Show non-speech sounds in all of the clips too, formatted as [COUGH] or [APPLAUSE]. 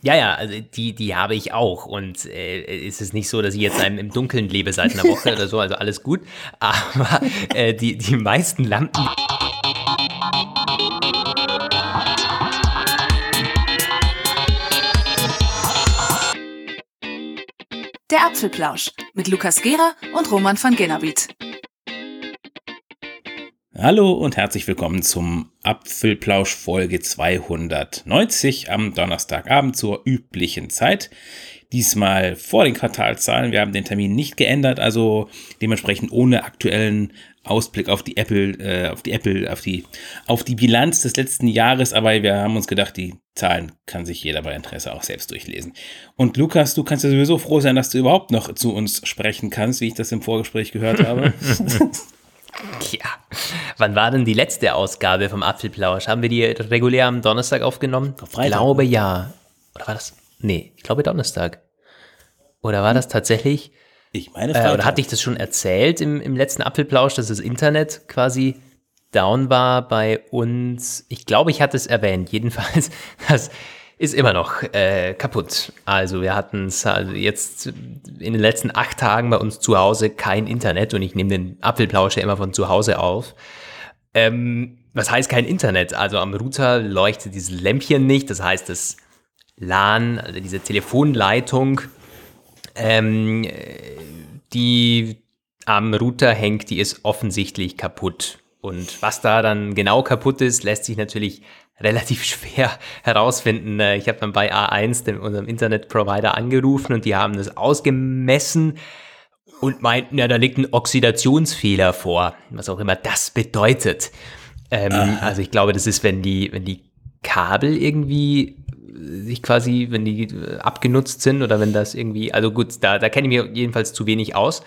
Ja, ja, also die, die habe ich auch. Und äh, ist es nicht so, dass ich jetzt einem im Dunkeln lebe seit einer Woche oder so, also alles gut. [LAUGHS] Aber äh, die, die meisten Lampen. Der Apfelplausch mit Lukas Gera und Roman van Genabit. Hallo und herzlich willkommen zum Apfelplausch Folge 290 am Donnerstagabend zur üblichen Zeit. Diesmal vor den Quartalzahlen. Wir haben den Termin nicht geändert, also dementsprechend ohne aktuellen Ausblick auf die Apple, äh, auf die Apple, auf die, auf die Bilanz des letzten Jahres. Aber wir haben uns gedacht, die Zahlen kann sich jeder bei Interesse auch selbst durchlesen. Und Lukas, du kannst ja sowieso froh sein, dass du überhaupt noch zu uns sprechen kannst, wie ich das im Vorgespräch gehört habe. [LAUGHS] [LAUGHS] [LAUGHS] Ja, wann war denn die letzte Ausgabe vom Apfelplausch? Haben wir die regulär am Donnerstag aufgenommen? Freitag. Ich glaube ja. Oder war das? Nee, ich glaube Donnerstag. Oder war das tatsächlich? Ich meine, Äh, oder hatte ich das schon erzählt im, im letzten Apfelplausch, dass das Internet quasi down war bei uns? Ich glaube, ich hatte es erwähnt. Jedenfalls, [LAUGHS] das ist immer noch äh, kaputt. Also wir hatten es also jetzt in den letzten acht Tagen bei uns zu Hause kein Internet und ich nehme den Apfelplausch immer von zu Hause auf. Ähm, was heißt kein Internet? Also am Router leuchtet dieses Lämpchen nicht. Das heißt, das LAN, also diese Telefonleitung, ähm, die am Router hängt, die ist offensichtlich kaputt. Und was da dann genau kaputt ist, lässt sich natürlich relativ [LAUGHS] schwer herausfinden. Äh, Ich habe dann bei A1, dem, unserem Internetprovider, angerufen und die haben das ausgemessen und meinten, ja, da liegt ein Oxidationsfehler vor, was auch immer das bedeutet. Ähm, also ich glaube, das ist, wenn die, wenn die Kabel irgendwie sich quasi, wenn die äh, abgenutzt sind oder wenn das irgendwie, also gut, da, da kenne ich mich jedenfalls zu wenig aus.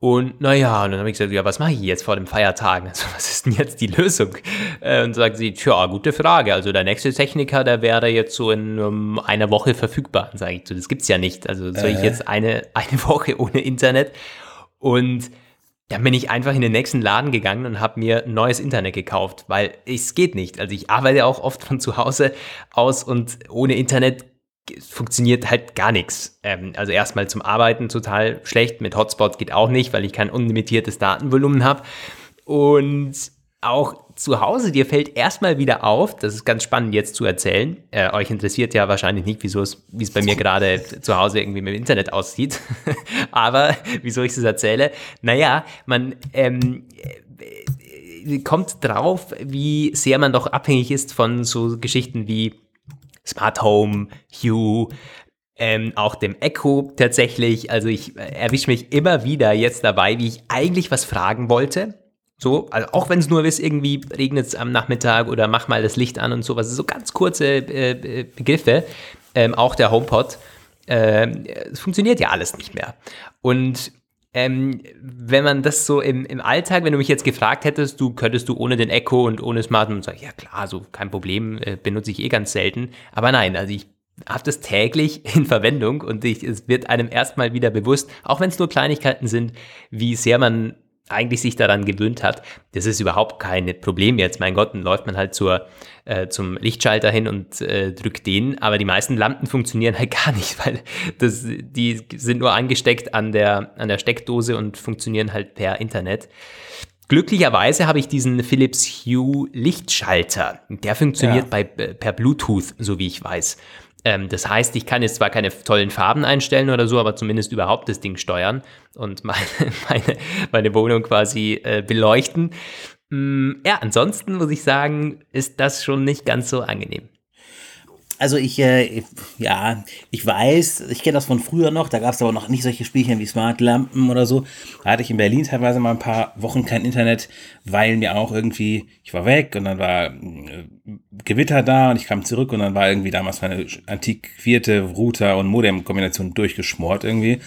Und naja, und dann habe ich gesagt, ja, was mache ich jetzt vor den Feiertagen? [LAUGHS] Also, was ist denn jetzt die Lösung? Äh, Und sagt sie, tja, gute Frage. Also der nächste Techniker, der wäre jetzt so in um, einer Woche verfügbar. Dann sage ich, so, das gibt's ja nicht. Also soll ich jetzt eine, eine [LAUGHS] Woche ohne Internet? Und dann bin ich einfach in den nächsten Laden gegangen und habe mir ein neues Internet gekauft, weil es geht nicht. Also ich arbeite auch oft von zu Hause aus und ohne Internet funktioniert halt gar nichts. Ähm, also erstmal zum Arbeiten total schlecht, mit Hotspot geht auch nicht, weil ich kein unlimitiertes Datenvolumen habe. Und auch zu Hause, dir fällt erstmal wieder auf, das ist ganz spannend jetzt zu erzählen. Äh, euch interessiert ja wahrscheinlich nicht, wieso es, wie es bei mir gerade zu Hause irgendwie mit dem Internet aussieht. [LAUGHS] Aber wieso ich das erzähle? Naja, man ähm, äh, kommt drauf, wie sehr man doch abhängig ist von so Geschichten wie Smart Home, Hue, ähm, auch dem Echo tatsächlich. Also ich äh, erwische mich immer wieder jetzt dabei, wie ich eigentlich was fragen wollte. So, also auch wenn es nur ist, irgendwie regnet es am Nachmittag oder mach mal das Licht an und sowas. So ganz kurze äh, äh, Begriffe. Ähm, auch der HomePod. Ähm, es funktioniert ja alles nicht mehr. Und ähm, wenn man das so im, im Alltag, wenn du mich jetzt gefragt hättest, du könntest du ohne den Echo und ohne Smart und sag ich, ja klar, so kein Problem, äh, benutze ich eh ganz selten. Aber nein, also ich habe das täglich [LAUGHS] in Verwendung und ich, es wird einem erstmal wieder bewusst, auch wenn es nur Kleinigkeiten sind, wie sehr man eigentlich sich daran gewöhnt hat. Das ist überhaupt kein Problem jetzt. Mein Gott, dann läuft man halt zur, äh, zum Lichtschalter hin und äh, drückt den. Aber die meisten Lampen funktionieren halt [LAUGHS] gar nicht, weil das, die sind nur angesteckt an der, an der Steckdose und funktionieren halt per Internet. Glücklicherweise habe ich diesen Philips Hue Lichtschalter. Der funktioniert Ja. bei, per Bluetooth, so wie ich weiß. Ähm, das heißt, ich kann jetzt zwar keine tollen Farben einstellen oder so, aber zumindest überhaupt das Ding steuern und [LAUGHS] meine, meine, meine Wohnung quasi äh, beleuchten. Mm, ja, ansonsten muss ich sagen, ist das schon nicht ganz so angenehm. Also ich, äh, ja, ich weiß, ich kenne das von früher noch, da gab es aber noch nicht solche Spielchen wie Smartlampen oder so. Da hatte ich in Berlin teilweise mal ein paar Wochen kein Internet, weil mir auch irgendwie, ich war weg und dann war äh, Gewitter da und ich kam zurück und dann war irgendwie damals meine antiquierte Router- und Modem-Kombination durchgeschmort irgendwie.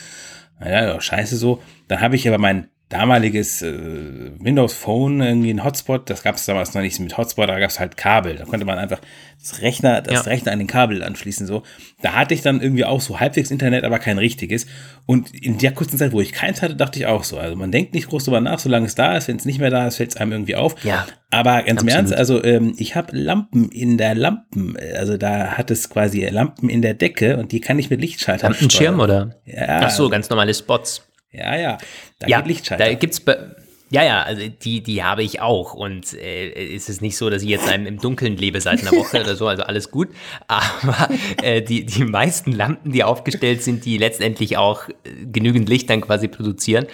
Naja, ja, scheiße so. Dann habe ich aber mein damaliges äh, Windows Phone irgendwie ein Hotspot, das gab es damals noch nicht mit Hotspot, da gab es halt Kabel. Da konnte man einfach das Rechner, das ja. Rechner an den Kabel anschließen. So, da hatte ich dann irgendwie auch so halbwegs Internet, aber kein richtiges. Und in der kurzen Zeit, wo ich keins hatte, dachte ich auch so. Also man denkt nicht groß drüber nach, solange es da ist. Wenn es nicht mehr da ist, fällt es einem irgendwie auf. Ja. Aber ganz im Ernst, also ähm, ich habe Lampen in der Lampen, also da hat es quasi Lampen in der Decke und die kann ich mit Lichtschaltern Lampenschirm oder? Ja. Ach so, ganz normale Spots. Ja, ja. Da ja, da gibt's ja, ja, also die, die habe ich auch. Und äh, ist es nicht so, dass ich jetzt einem im Dunkeln lebe seit einer Woche oder so, also alles gut. [LAUGHS] Aber äh, die, die meisten Lampen, die aufgestellt sind, die letztendlich auch äh, genügend Licht dann quasi produzieren,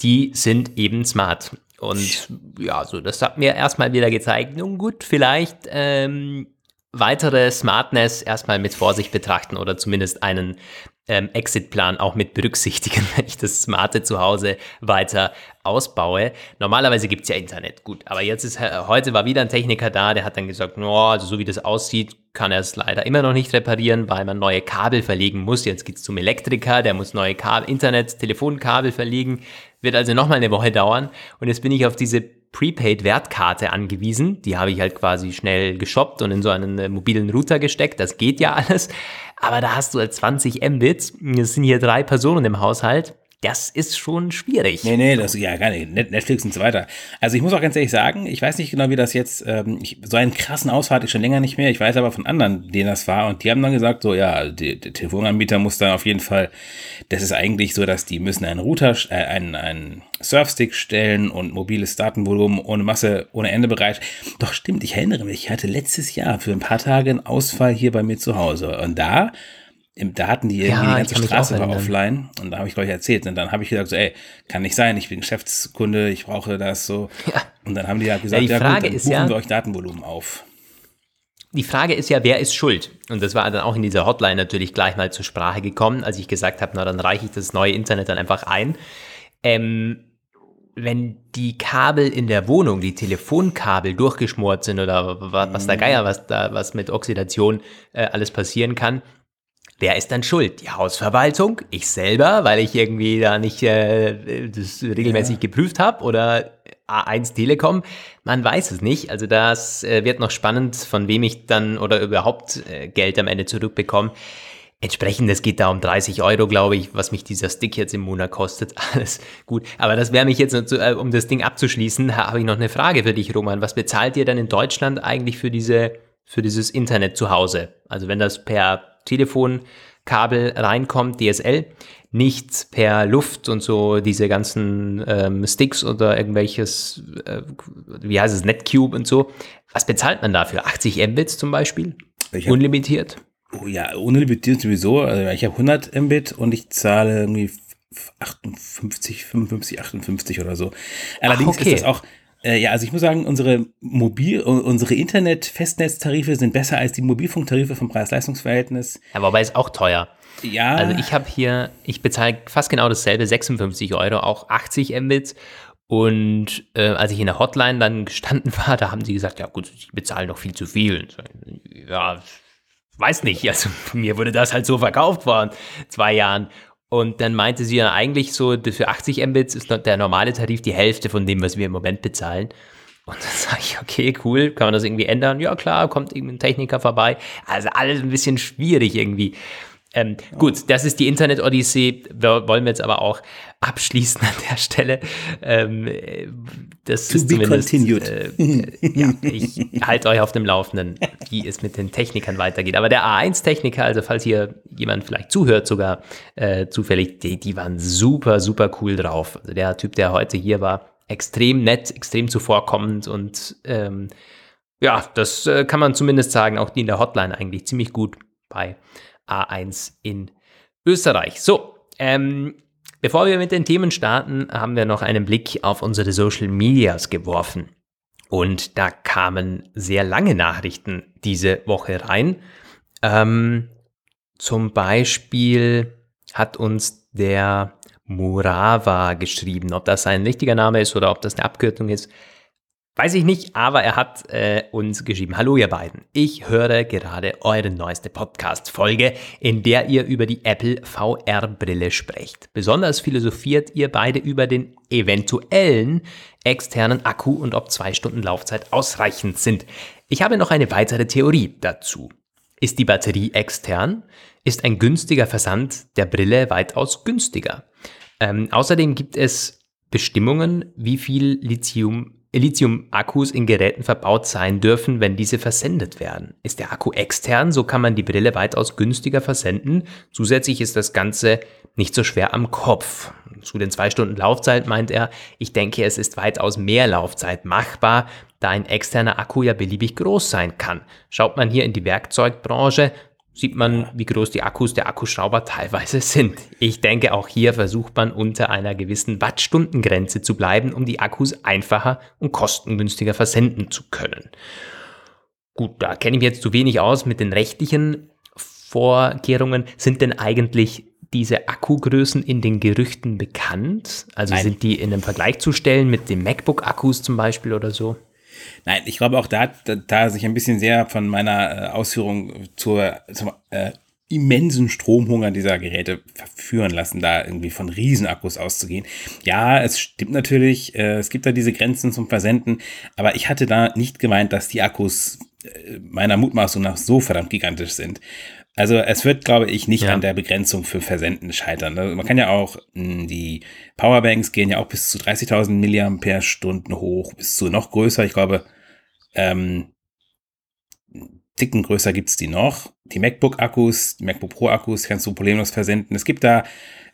die sind eben smart. Und ja, so, das hat mir erstmal wieder gezeigt, nun gut, vielleicht ähm, weitere Smartness erstmal mit Vorsicht betrachten oder zumindest einen ähm, Exit-Plan auch mit berücksichtigen, [LAUGHS] wenn ich das smarte Zuhause weiter ausbaue. Normalerweise gibt es ja Internet, gut, aber jetzt ist äh, heute war wieder ein Techniker da, der hat dann gesagt, no, also so wie das aussieht, kann er es leider immer noch nicht reparieren, weil man neue Kabel verlegen muss. Jetzt geht es zum Elektriker, der muss neue Kabel, Internet, Telefonkabel verlegen, wird also nochmal eine Woche dauern. Und jetzt bin ich auf diese Prepaid-Wertkarte angewiesen. Die habe ich halt quasi schnell geshoppt und in so einen äh, mobilen Router gesteckt. Das geht ja [LAUGHS] alles. Aber da hast du halt 20 Mbits. Es sind hier drei Personen im Haushalt das ist schon schwierig. Nee, nee, das ja gar nicht. Netflix und so weiter. Also ich muss auch ganz ehrlich sagen, ich weiß nicht genau, wie das jetzt, ähm, ich, so einen krassen Ausfall hatte ich schon länger nicht mehr. Ich weiß aber von anderen, denen das war. Und die haben dann gesagt, so ja, der, Telefonanbieter muss dann auf jeden Fall, das ist eigentlich so, dass die müssen einen Router, äh, einen, einen Surfstick stellen und mobiles Datenvolumen ohne Masse, ohne Ende bereit. Doch stimmt, ich erinnere mich, ich hatte letztes Jahr für ein paar Tage einen Ausfall hier bei mir zu Hause. Und da da hatten die irgendwie ja, die ganze Straße war offline und da habe ich gleich erzählt und dann habe ich gesagt so, ey, kann nicht sein, ich bin Geschäftskunde, ich brauche das so. Ja. Und dann haben die halt gesagt, ja, die Frage ja gut, dann ist buchen ja, wir euch Datenvolumen auf. Die Frage ist ja, wer ist schuld? Und das war dann auch in dieser Hotline natürlich gleich mal zur Sprache gekommen, als ich gesagt habe, na dann reiche ich das neue Internet dann einfach ein. Ähm, wenn die Kabel in der Wohnung, die Telefonkabel durchgeschmort sind oder was, der mhm. Geier, was da, was mit Oxidation äh, alles passieren kann, Wer ist dann schuld? Die Hausverwaltung? Ich selber, weil ich irgendwie da nicht äh, das regelmäßig ja. geprüft habe? Oder A1 Telekom? Man weiß es nicht. Also das äh, wird noch spannend, von wem ich dann oder überhaupt äh, Geld am Ende zurückbekomme. Entsprechend, es geht da um 30 Euro, glaube ich, was mich dieser Stick jetzt im Monat kostet. [LAUGHS] Alles gut. Aber das wäre mich jetzt, äh, um das Ding abzuschließen, habe ich noch eine Frage für dich, Roman. Was bezahlt ihr dann in Deutschland eigentlich für diese, für dieses Internet zu Hause? Also wenn das per Telefonkabel reinkommt, DSL, nicht per Luft und so diese ganzen ähm, Sticks oder irgendwelches, äh, wie heißt es, Netcube und so. Was bezahlt man dafür? 80 Mbits zum Beispiel? Hab, unlimitiert? Oh ja, unlimitiert sowieso. Also ich habe 100 Mbit und ich zahle irgendwie 58, 55, 58 oder so. Allerdings Ach, okay. ist das auch, äh, ja, also ich muss sagen, unsere Mobil, unsere Internet-Festnetztarife sind besser als die Mobilfunktarife vom Preis-Leistungs-Verhältnis. Ja, wobei ist auch teuer. Ja. Also ich habe hier, ich bezahle fast genau dasselbe, 56 Euro, auch 80 Mbits. Und äh, als ich in der Hotline dann gestanden [LAUGHS] war, da haben sie gesagt, ja gut, ich bezahle noch viel zu viel. Ja, weiß nicht. Also [LAUGHS] mir wurde das halt so verkauft vor zwei Jahren. Und dann meinte sie ja eigentlich so, für 80 Mbits ist der normale Tarif die Hälfte von dem, was wir im Moment bezahlen. Und dann [LAUGHS] sage ich, okay, cool, kann man das irgendwie ändern? Ja, klar, kommt irgendein Techniker vorbei. Also alles ein bisschen schwierig irgendwie. Ähm, gut, das ist die Internet-Odyssee. Wollen wir jetzt aber auch abschließen an der Stelle. Ähm, das to ist be continued. Äh, ja, ich halte euch auf dem Laufenden, wie es mit den Technikern weitergeht. Aber der A1-Techniker, also falls hier jemand vielleicht zuhört, sogar äh, zufällig, die, die waren super, super cool drauf. Also der Typ, der heute hier war, extrem nett, extrem zuvorkommend und ähm, ja, das äh, kann man zumindest sagen, auch die in der Hotline eigentlich ziemlich gut bei A1 in Österreich. So, ähm, bevor wir mit den Themen starten, haben wir noch einen Blick auf unsere Social Medias geworfen. Und da kamen sehr lange Nachrichten diese Woche rein. Ähm, zum Beispiel hat uns der Murava geschrieben. Ob das ein richtiger Name ist oder ob das eine Abkürzung ist, Weiß ich nicht, aber er hat äh, uns geschrieben. Hallo ihr beiden. Ich höre gerade eure neueste Podcast-Folge, in der ihr über die Apple VR-Brille sprecht. Besonders philosophiert ihr beide über den eventuellen externen Akku und ob zwei Stunden Laufzeit ausreichend sind. Ich habe noch eine weitere Theorie dazu. Ist die Batterie extern? Ist ein günstiger Versand der Brille weitaus günstiger? Ähm, außerdem gibt es Bestimmungen, wie viel Lithium Lithium-Akkus in Geräten verbaut sein dürfen, wenn diese versendet werden. Ist der Akku extern, so kann man die Brille weitaus günstiger versenden. Zusätzlich ist das Ganze nicht so schwer am Kopf. Zu den zwei Stunden Laufzeit meint er, ich denke, es ist weitaus mehr Laufzeit machbar, da ein externer Akku ja beliebig groß sein kann. Schaut man hier in die Werkzeugbranche, sieht man, wie groß die Akkus der Akkuschrauber teilweise sind. Ich denke, auch hier versucht man unter einer gewissen Wattstundengrenze zu bleiben, um die Akkus einfacher und kostengünstiger versenden zu können. Gut, da kenne ich mich jetzt zu wenig aus mit den rechtlichen Vorkehrungen. Sind denn eigentlich diese Akkugrößen in den Gerüchten bekannt? Also Nein. sind die in einem Vergleich zu stellen mit den MacBook-Akkus zum Beispiel oder so? Nein, ich glaube auch da, da, da sich ein bisschen sehr von meiner äh, Ausführung zur, zum äh, immensen Stromhunger dieser Geräte verführen lassen, da irgendwie von Riesenakkus auszugehen. Ja, es stimmt natürlich, äh, es gibt da diese Grenzen zum Versenden, aber ich hatte da nicht gemeint, dass die Akkus äh, meiner Mutmaßung nach so verdammt gigantisch sind. Also es wird, glaube ich, nicht ja. an der Begrenzung für Versenden scheitern. Also man kann ja auch, hm, die Powerbanks gehen ja auch bis zu 30.000 Milliampere-Stunden hoch, bis zu noch größer. Ich glaube, ähm, Ticken größer gibt's die noch. Die MacBook-Akkus, die MacBook Pro-Akkus kannst du problemlos versenden. Es gibt da,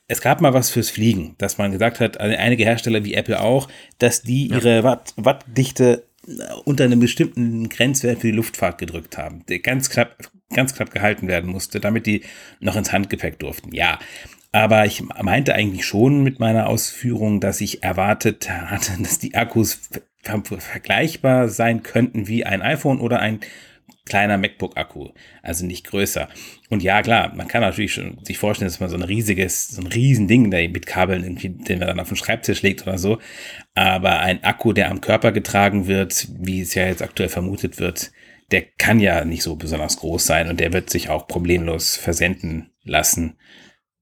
es gab mal was fürs Fliegen, dass man gesagt hat, also einige Hersteller wie Apple auch, dass die ihre Watt, Wattdichte unter einem bestimmten Grenzwert für die Luftfahrt gedrückt haben, der ganz knapp, ganz knapp gehalten werden musste, damit die noch ins Handgepäck durften. Ja, aber ich meinte eigentlich schon mit meiner Ausführung, dass ich erwartet hatte, [LAUGHS] dass die Akkus vergleichbar sein könnten wie ein iPhone oder ein kleiner MacBook-Akku, also nicht größer. Und ja, klar, man kann natürlich schon sich vorstellen, dass man so ein riesiges, so ein riesen Ding da mit Kabeln irgendwie, den man dann auf den Schreibtisch legt oder so. Aber ein Akku, der am Körper getragen wird, wie es ja jetzt aktuell vermutet wird, der kann ja nicht so besonders groß sein und der wird sich auch problemlos versenden lassen.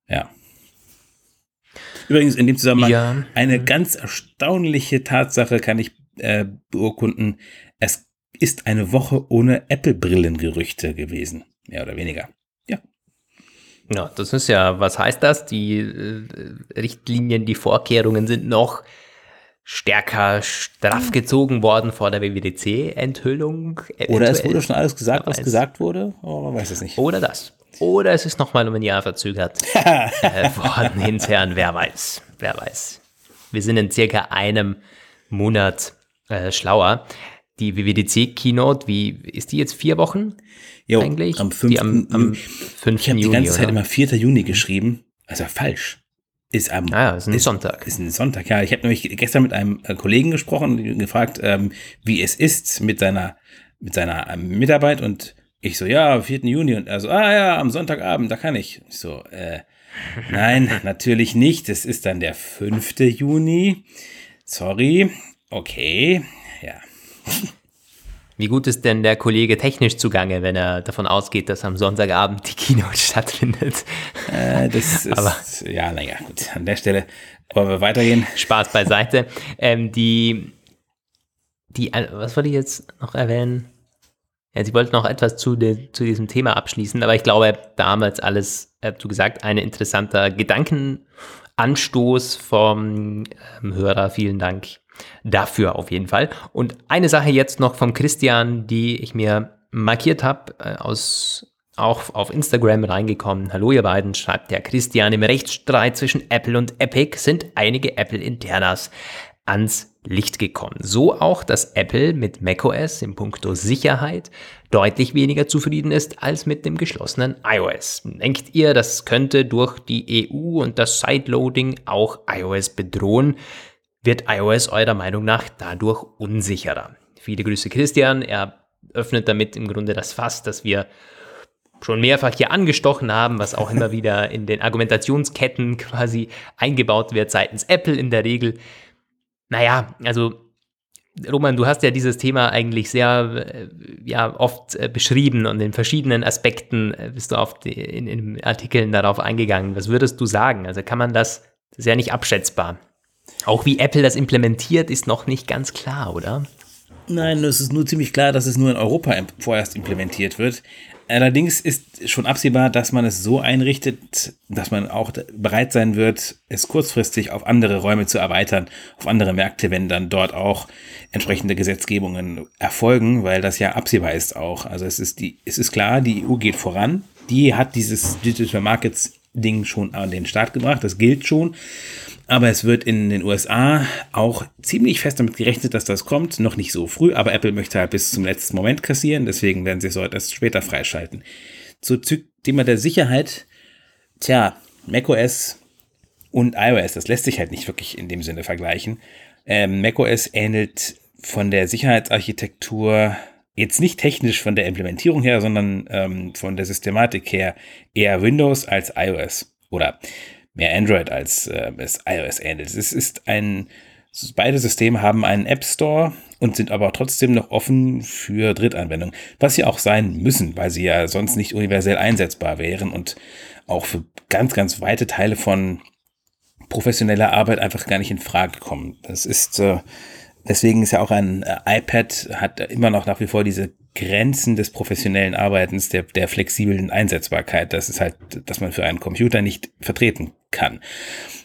Ja. Übrigens in dem Zusammenhang ja. eine ganz erstaunliche Tatsache kann ich äh, beurkunden. Ist eine Woche ohne Apple-Brillengerüchte gewesen, mehr oder weniger. Ja. Ja, das ist ja, was heißt das? Die äh, Richtlinien, die Vorkehrungen sind noch stärker straff gezogen worden vor der WWDC-Enthüllung. Oder es wurde schon alles gesagt, was gesagt wurde, aber man weiß es nicht. Oder das. Oder es ist nochmal um ein Jahr verzögert [LAUGHS] äh, worden intern, wer weiß, wer weiß. Wir sind in circa einem Monat äh, schlauer die WWDC-Keynote, wie ist die jetzt vier Wochen jo, eigentlich? Am 5. Die am, am 5. Ich habe die ganze Zeit immer 4. Juni geschrieben. Also falsch. Ist am ah, ist ein ist, Sonntag. Ist ein Sonntag, ja. Ich habe nämlich gestern mit einem äh, Kollegen gesprochen und gefragt, ähm, wie es ist mit seiner, mit seiner ähm, Mitarbeit und ich so, ja, 4. Juni und er so, ah ja, am Sonntagabend, da kann ich. Ich so, äh, nein, [LAUGHS] natürlich nicht. Es ist dann der 5. Juni. Sorry. Okay. [LAUGHS] Wie gut ist denn der Kollege technisch zugange, wenn er davon ausgeht, dass am Sonntagabend die Keynote [LAUGHS] stattfindet? Äh, das [LAUGHS] ist, Aber, ja, naja, gut, an der Stelle wollen wir weitergehen. Spaß beiseite. Ähm, die, die, was wollte ich jetzt noch erwähnen? Ja, Sie wollten noch etwas zu, de, zu diesem Thema abschließen, aber ich glaube, damals alles, äh, du gesagt, ein interessanter Gedankenanstoß vom ähm, Hörer. Vielen Dank dafür auf jeden Fall. Und eine Sache jetzt noch vom Christian, die ich mir markiert habe, äh, aus auch auf Instagram reingekommen. Hallo ihr beiden, schreibt der Christian. Im Rechtsstreit zwischen Apple und Epic sind einige Apple-Internas ans Licht gekommen. So auch, dass Apple mit macOS im Punkto Sicherheit deutlich weniger zufrieden ist als mit dem geschlossenen iOS. Denkt ihr, das könnte durch die EU und das Sideloading auch iOS bedrohen? Wird iOS eurer Meinung nach dadurch unsicherer? Viele Grüße Christian. Er öffnet damit im Grunde das Fass, das wir schon mehrfach hier angestochen haben, was auch immer [LAUGHS] wieder in den Argumentationsketten quasi eingebaut wird seitens Apple in der Regel. Naja, also Roman, du hast ja dieses Thema eigentlich sehr äh, ja, oft äh, beschrieben und in verschiedenen Aspekten äh, bist du auf die, in, in Artikeln darauf eingegangen. Was würdest du sagen? Also kann man das, das ist ja nicht abschätzbar. Auch wie Apple das implementiert, ist noch nicht ganz klar, oder? Nein, es ist nur ziemlich klar, dass es nur in Europa vorerst implementiert wird. Allerdings ist schon absehbar, dass man es so einrichtet, dass man auch bereit sein wird, es kurzfristig auf andere Räume zu erweitern, auf andere Märkte, wenn dann dort auch entsprechende Gesetzgebungen erfolgen, weil das ja absehbar ist auch. Also es ist die, es ist klar, die EU geht voran. Die hat dieses Digital Markets Ding schon an den Start gebracht. Das gilt schon. Aber es wird in den USA auch ziemlich fest damit gerechnet, dass das kommt. Noch nicht so früh, aber Apple möchte halt bis zum letzten Moment kassieren. Deswegen werden sie es heute erst später freischalten. Zu Thema der Sicherheit. Tja, macOS und iOS, das lässt sich halt nicht wirklich in dem Sinne vergleichen. Ähm, macOS ähnelt von der Sicherheitsarchitektur jetzt nicht technisch von der Implementierung her, sondern ähm, von der Systematik her eher Windows als iOS. Oder mehr Android als äh, es iOS ähnelt. Es ist ein, beide Systeme haben einen App Store und sind aber trotzdem noch offen für Drittanwendungen, was sie auch sein müssen, weil sie ja sonst nicht universell einsetzbar wären und auch für ganz, ganz weite Teile von professioneller Arbeit einfach gar nicht in Frage kommen. Das ist, äh, deswegen ist ja auch ein äh, iPad hat immer noch nach wie vor diese Grenzen des professionellen Arbeitens, der, der flexiblen Einsetzbarkeit. Das ist halt, dass man für einen Computer nicht vertreten kann.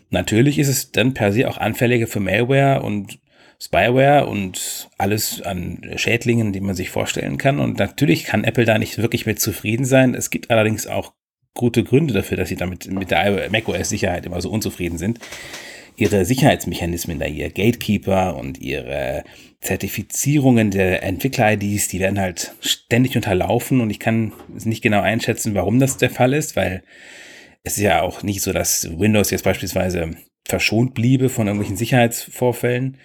Natürlich ist es dann per se auch anfälliger für Malware und Spyware und alles an Schädlingen, die man sich vorstellen kann. Und natürlich kann Apple da nicht wirklich mit zufrieden sein. Es gibt allerdings auch gute Gründe dafür, dass sie damit mit der macOS-Sicherheit immer so unzufrieden sind. Ihre Sicherheitsmechanismen da, ihr Gatekeeper und ihre Zertifizierungen der Entwickler-IDs, die werden halt ständig unterlaufen und ich kann nicht genau einschätzen, warum das der Fall ist, weil es ist ja auch nicht so, dass Windows jetzt beispielsweise verschont bliebe von irgendwelchen Sicherheitsvorfällen.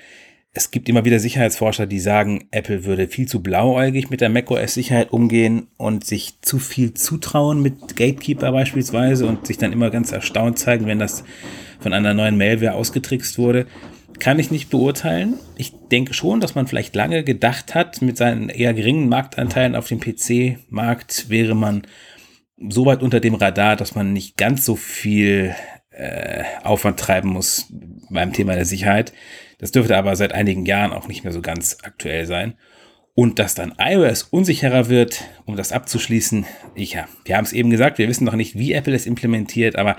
Es gibt immer wieder Sicherheitsforscher, die sagen, Apple würde viel zu blauäugig mit der macOS-Sicherheit umgehen und sich zu viel zutrauen mit Gatekeeper beispielsweise und sich dann immer ganz erstaunt zeigen, wenn das von einer neuen Malware ausgetrickst wurde. Kann ich nicht beurteilen. Ich denke schon, dass man vielleicht lange gedacht hat, mit seinen eher geringen Marktanteilen auf dem PC-Markt wäre man so weit unter dem Radar, dass man nicht ganz so viel äh, Aufwand treiben muss beim Thema der Sicherheit. Das dürfte aber seit einigen Jahren auch nicht mehr so ganz aktuell sein. Und dass dann iOS unsicherer wird, um das abzuschließen, ich, ja, wir haben es eben gesagt, wir wissen noch nicht, wie Apple es implementiert, aber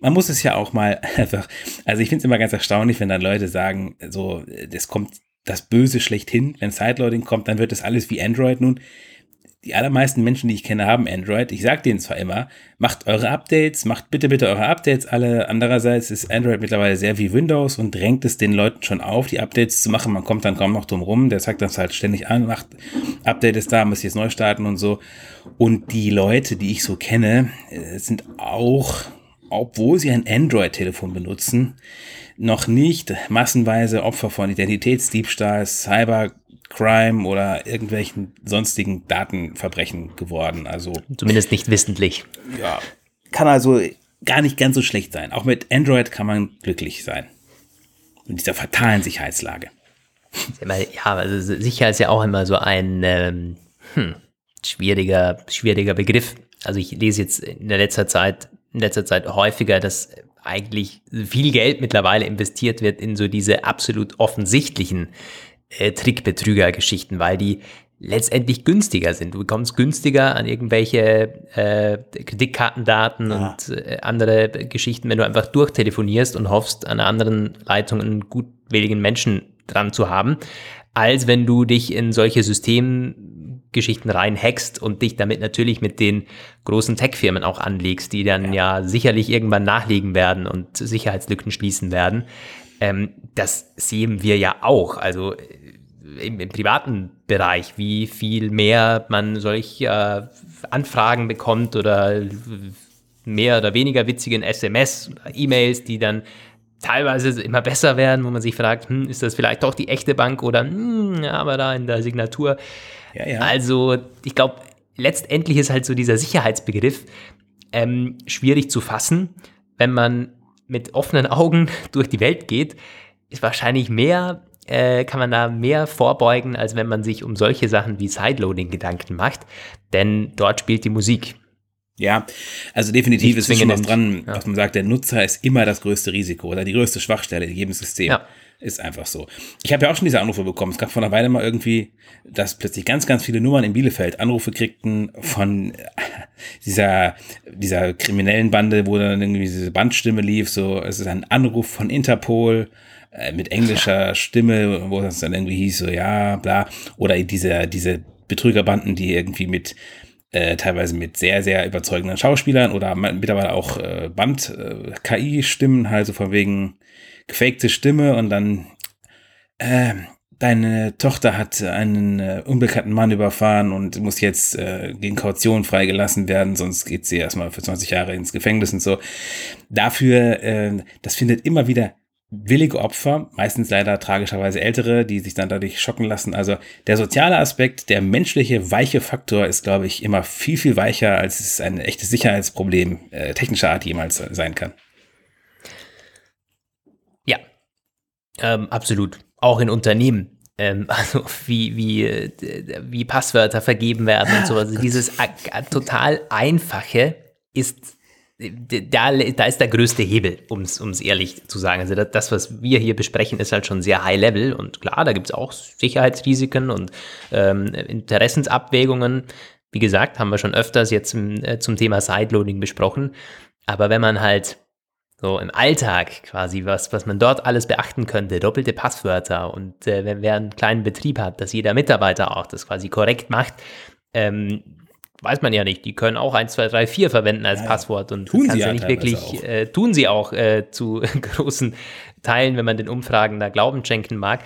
man muss es ja auch mal [LAUGHS] einfach, also ich finde es immer ganz erstaunlich, wenn dann Leute sagen, so, das kommt das Böse schlechthin, wenn Sideloading kommt, dann wird das alles wie Android nun die allermeisten Menschen, die ich kenne, haben Android. Ich sage denen zwar immer, macht eure Updates, macht bitte, bitte eure Updates alle. Andererseits ist Android mittlerweile sehr wie Windows und drängt es den Leuten schon auf, die Updates zu machen. Man kommt dann kaum noch drum rum. Der sagt das halt ständig an, macht Update ist da, muss jetzt neu starten und so. Und die Leute, die ich so kenne, äh, sind auch, obwohl sie ein Android-Telefon benutzen, noch nicht massenweise Opfer von Identitätsdiebstahl, Cyber Crime oder irgendwelchen sonstigen Datenverbrechen geworden. Also zumindest nicht wissentlich. Ja, kann also gar nicht ganz so schlecht sein. Auch mit Android kann man glücklich sein. In dieser fatalen Sicherheitslage. Ja, also Sicherheit ist ja auch immer so ein ähm, hm, schwieriger, schwieriger Begriff. Also ich lese jetzt in der letzter Zeit, in letzter Zeit häufiger, dass eigentlich viel Geld mittlerweile investiert wird in so diese absolut offensichtlichen äh, Trickbetrüger-Geschichten, weil die letztendlich günstiger sind. Du bekommst günstiger an irgendwelche äh, Kreditkartendaten ja. und äh, andere Geschichten, wenn du einfach durchtelefonierst und hoffst, an einer anderen Leitung einen gutwilligen Menschen dran zu haben, als wenn du dich in solche Systemgeschichten reinhackst und dich damit natürlich mit den großen Tech-Firmen auch anlegst, die dann ja. ja sicherlich irgendwann nachlegen werden und Sicherheitslücken schließen werden. Ähm, das sehen wir ja auch. Also äh, im, im, privaten Bereich, wie viel mehr man solche äh, Anfragen bekommt oder mehr oder weniger witzigen SMS, E-Mails, die dann teilweise immer besser werden, wo man sich fragt, hm, ist das vielleicht doch die echte Bank oder hm, aber da in der Signatur. Ja, ja. Also ich glaube, letztendlich ist halt so dieser Sicherheitsbegriff ähm, schwierig zu fassen, wenn man mit offenen Augen [LAUGHS] durch die Welt geht, ist wahrscheinlich mehr äh, kann man da mehr vorbeugen, als wenn man sich um solche Sachen wie Sideloading Gedanken macht, denn dort spielt die Musik. Ja, also definitiv ist schon was dran, ja. was man sagt, der Nutzer ist immer das größte Risiko oder die größte Schwachstelle in jedem System. Ja. Ist einfach so. Ich habe ja auch schon diese Anrufe bekommen. Es gab vor einer Weile mal irgendwie, dass plötzlich ganz, ganz viele Nummern in Bielefeld Anrufe kriegten von dieser, dieser kriminellen Bande, wo dann irgendwie diese Bandstimme lief. So, es ist ein Anruf von Interpol äh, mit englischer [LAUGHS] Stimme, wo das dann irgendwie hieß, so ja, bla. Oder diese, diese Betrügerbanden, die irgendwie mit äh, teilweise mit sehr, sehr überzeugenden Schauspielern oder mittlerweile auch äh, Band-KI-Stimmen, äh, halt so von wegen gefakte Stimme und dann äh, deine Tochter hat einen äh, unbekannten Mann überfahren und muss jetzt äh, gegen Kaution freigelassen werden, sonst geht sie erstmal für 20 Jahre ins Gefängnis und so. Dafür, äh, das findet immer wieder willige Opfer, meistens leider tragischerweise ältere, die sich dann dadurch schocken lassen. Also der soziale Aspekt, der menschliche weiche Faktor ist, glaube ich, immer viel, viel weicher, als es ein echtes Sicherheitsproblem äh, technischer Art jemals sein kann. Ähm, absolut. Auch in Unternehmen. Ähm, [LAUGHS] also wie, wie, äh, wie Passwörter vergeben werden und so. Also dieses total einfache ist da, da ist der größte Hebel, um es ehrlich zu sagen. Also das, was wir hier besprechen, ist halt schon sehr high level und klar, da gibt es auch Sicherheitsrisiken und ähm, Interessensabwägungen. Wie gesagt, haben wir schon öfters jetzt im, äh, zum Thema Sideloading besprochen. Aber wenn man halt so im Alltag quasi, was, was man dort alles beachten könnte, doppelte Passwörter und äh, wenn wer einen kleinen Betrieb hat, dass jeder Mitarbeiter auch das quasi korrekt macht, ähm, weiß man ja nicht. Die können auch 1, 2, 3, 4 verwenden als ja, Passwort und tun sie ja nicht wirklich, äh, tun sie auch äh, zu [LAUGHS] großen Teilen, wenn man den Umfragen da Glauben schenken mag.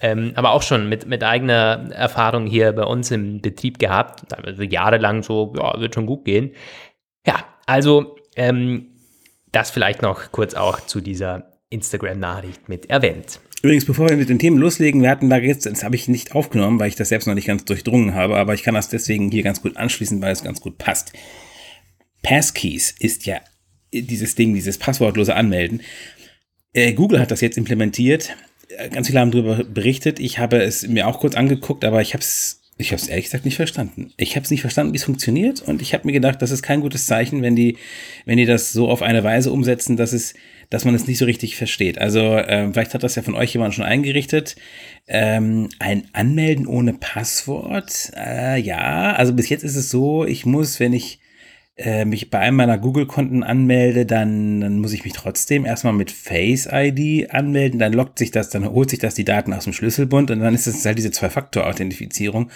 Ähm, aber auch schon mit, mit eigener Erfahrung hier bei uns im Betrieb gehabt, also jahrelang so, ja, wird schon gut gehen. Ja, also ähm, das vielleicht noch kurz auch zu dieser Instagram-Nachricht mit erwähnt. Übrigens, bevor wir mit den Themen loslegen, wir hatten da jetzt, das habe ich nicht aufgenommen, weil ich das selbst noch nicht ganz durchdrungen habe, aber ich kann das deswegen hier ganz gut anschließen, weil es ganz gut passt. Passkeys ist ja dieses Ding, dieses passwortlose Anmelden. Äh, Google hat das jetzt implementiert. Äh, ganz viele haben darüber berichtet. Ich habe es mir auch kurz angeguckt, aber ich habe es ich habe es ehrlich gesagt nicht verstanden. Ich habe es nicht verstanden, wie es funktioniert und ich habe mir gedacht, das ist kein gutes Zeichen, wenn die, wenn die das so auf eine Weise umsetzen, dass es, dass man es nicht so richtig versteht. Also äh, vielleicht hat das ja von euch jemand schon eingerichtet. Ähm, ein Anmelden ohne Passwort, äh, ja. Also bis jetzt ist es so, ich muss, wenn ich äh, mich bei einem meiner Google-Konten anmelde, dann, dann muss ich mich trotzdem erstmal mit Face ID anmelden, dann lockt sich das, dann holt sich das die Daten aus dem Schlüsselbund und dann ist es halt diese Zwei-Faktor-Authentifizierung.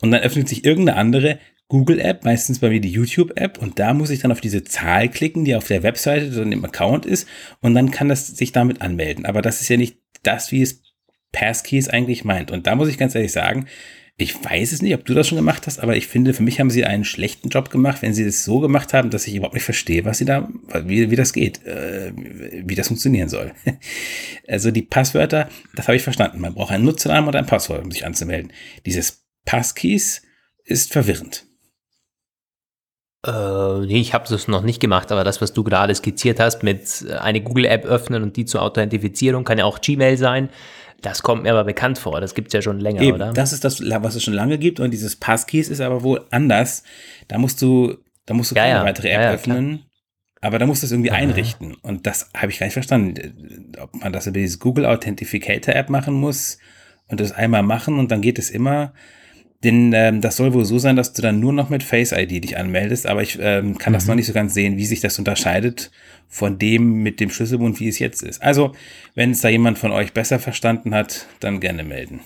Und dann öffnet sich irgendeine andere Google-App, meistens bei mir die YouTube-App, und da muss ich dann auf diese Zahl klicken, die auf der Webseite oder im Account ist, und dann kann das sich damit anmelden. Aber das ist ja nicht das, wie es Passkeys eigentlich meint. Und da muss ich ganz ehrlich sagen, ich weiß es nicht, ob du das schon gemacht hast, aber ich finde, für mich haben sie einen schlechten Job gemacht, wenn sie es so gemacht haben, dass ich überhaupt nicht verstehe, was sie da, wie, wie das geht, äh, wie das funktionieren soll. [LAUGHS] also die Passwörter, das habe ich verstanden. Man braucht einen Nutzernamen und ein Passwort, um sich anzumelden. Dieses Passkeys ist verwirrend. Äh, nee, ich habe das noch nicht gemacht, aber das, was du gerade skizziert hast, mit eine Google-App öffnen und die zur Authentifizierung, kann ja auch Gmail sein. Das kommt mir aber bekannt vor. Das gibt es ja schon länger, Eben, oder? Das ist das, was es schon lange gibt. Und dieses Passkeys ist aber wohl anders. Da musst du, da musst du keine ja, weitere App ja, öffnen. Klar. Aber da musst du es irgendwie einrichten. Und das habe ich gar nicht verstanden. Ob man das über diese Google Authentificator App machen muss und das einmal machen und dann geht es immer. Denn ähm, das soll wohl so sein, dass du dann nur noch mit Face ID dich anmeldest, aber ich ähm, kann mhm. das noch nicht so ganz sehen, wie sich das unterscheidet von dem mit dem Schlüsselbund, wie es jetzt ist. Also, wenn es da jemand von euch besser verstanden hat, dann gerne melden.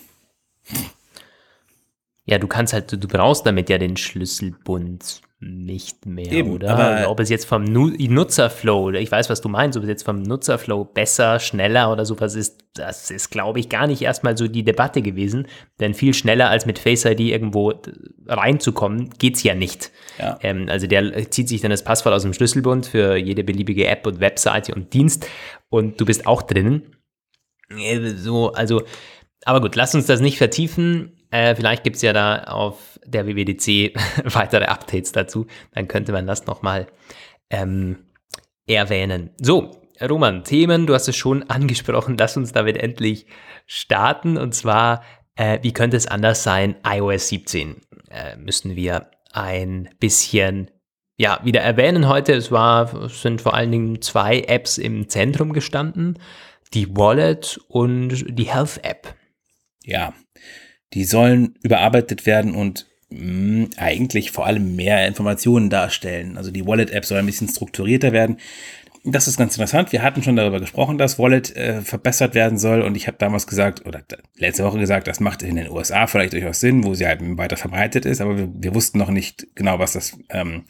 Ja, du kannst halt, du brauchst damit ja den Schlüsselbund nicht mehr, Eben, oder? Aber ob es jetzt vom Nutzerflow, ich weiß, was du meinst, ob es jetzt vom Nutzerflow besser, schneller oder sowas ist, das ist, glaube ich, gar nicht erstmal so die Debatte gewesen. Denn viel schneller als mit Face ID irgendwo reinzukommen, geht es ja nicht. Ja. Ähm, also der zieht sich dann das Passwort aus dem Schlüsselbund für jede beliebige App und Webseite und Dienst und du bist auch drinnen. Äh, so, also, aber gut, lass uns das nicht vertiefen. Äh, vielleicht gibt es ja da auf der WWDC [LAUGHS] weitere Updates dazu. Dann könnte man das nochmal ähm, erwähnen. So, Roman, Themen, du hast es schon angesprochen, lass uns damit endlich starten. Und zwar, äh, wie könnte es anders sein? iOS 17 äh, müssen wir ein bisschen ja, wieder erwähnen heute. Es, war, es sind vor allen Dingen zwei Apps im Zentrum gestanden. Die Wallet und die Health App. Ja, die sollen überarbeitet werden und mh, mm, eigentlich vor allem mehr Informationen darstellen. Also die Wallet-App soll ein bisschen strukturierter werden. Das ist ganz interessant. Wir hatten schon darüber gesprochen, dass Wallet äh, verbessert werden soll. Und ich habe damals gesagt, oder letzte Woche gesagt, das macht in den USA vielleicht durchaus Sinn, wo sie halt weiter verbreitet ist. Aber wir, wir wussten noch nicht genau, was das, ähm,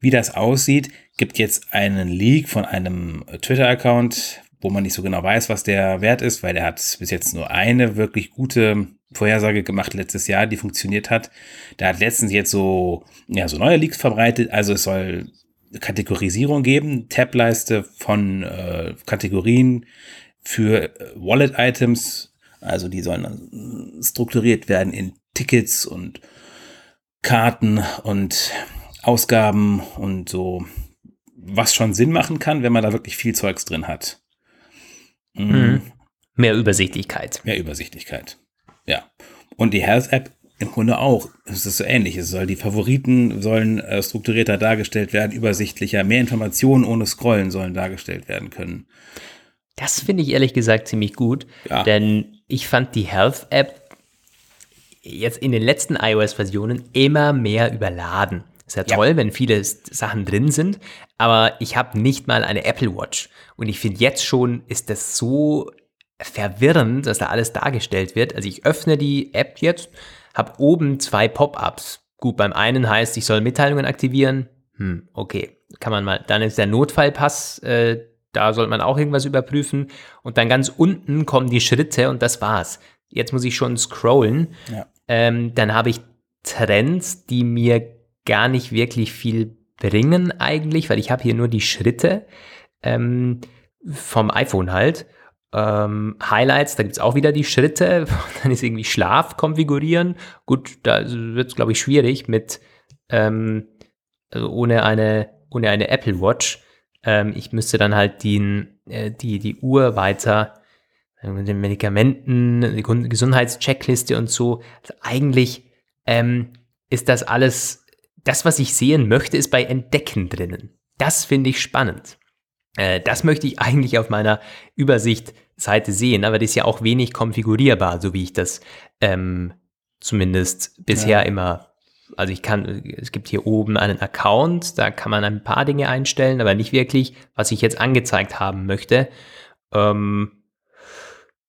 wie das aussieht. Gibt jetzt einen Leak von einem Twitter-Account, wo man nicht so genau weiß, was der Wert ist, weil er hat bis jetzt nur eine wirklich gute Vorhersage gemacht letztes Jahr, die funktioniert hat. Der hat letztens jetzt so, ja, so neue Leaks verbreitet. Also es soll Kategorisierung geben, Tab-Leiste von äh, Kategorien für äh, Wallet-Items. Also die sollen strukturiert werden in Tickets und Karten und Ausgaben und so, was schon Sinn machen kann, wenn man da wirklich viel Zeugs drin hat. Mhm. mhm. Mehr Übersichtlichkeit. Mehr Übersichtlichkeit. Ja. Und die Health App im Grunde auch. Es ist so ähnlich. Es soll die Favoriten sollen äh, strukturierter dargestellt werden, übersichtlicher, mehr Informationen ohne Scrollen sollen dargestellt werden können. Das finde ich ehrlich gesagt ziemlich gut, ja. denn ich fand die Health App jetzt in den letzten iOS-Versionen immer mehr überladen. Ist ja toll, ja. wenn viele Sachen drin sind, aber ich habe nicht mal eine Apple Watch. Und ich finde jetzt schon ist das so verwirrend, dass da alles dargestellt wird. Also ich öffne die App jetzt, habe oben zwei Pop-ups. Gut, beim einen heißt, ich soll Mitteilungen aktivieren. Hm, okay, kann man mal. Dann ist der Notfallpass, äh, da sollte man auch irgendwas überprüfen. Und dann ganz unten kommen die Schritte und das war's. Jetzt muss ich schon scrollen. Ja. Ähm, dann habe ich Trends, die mir gar nicht wirklich viel bringen eigentlich, weil ich habe hier nur die Schritte ähm, vom iPhone halt. Ähm, Highlights, da gibt es auch wieder die Schritte. [LAUGHS] Dann ist irgendwie Schlaf konfigurieren. Gut, da wird es, glaube ich, schwierig mit ähm, also ohne, eine, ohne eine Apple Watch. Ähm, ich müsste dann halt die, äh, die, die Uhr weiter äh, mit den Medikamenten, die Gesundheitscheckliste und so. Also eigentlich ähm, ist das alles, das, was ich sehen möchte, ist bei Entdecken drinnen. Das finde ich spannend. Äh, das möchte ich eigentlich auf meiner Übersicht Seite sehen, aber das ist ja auch wenig konfigurierbar, so wie ich das ähm, zumindest bisher ja. immer. Also ich kann, es gibt hier oben einen Account, da kann man ein paar Dinge einstellen, aber nicht wirklich, was ich jetzt angezeigt haben möchte. Ähm,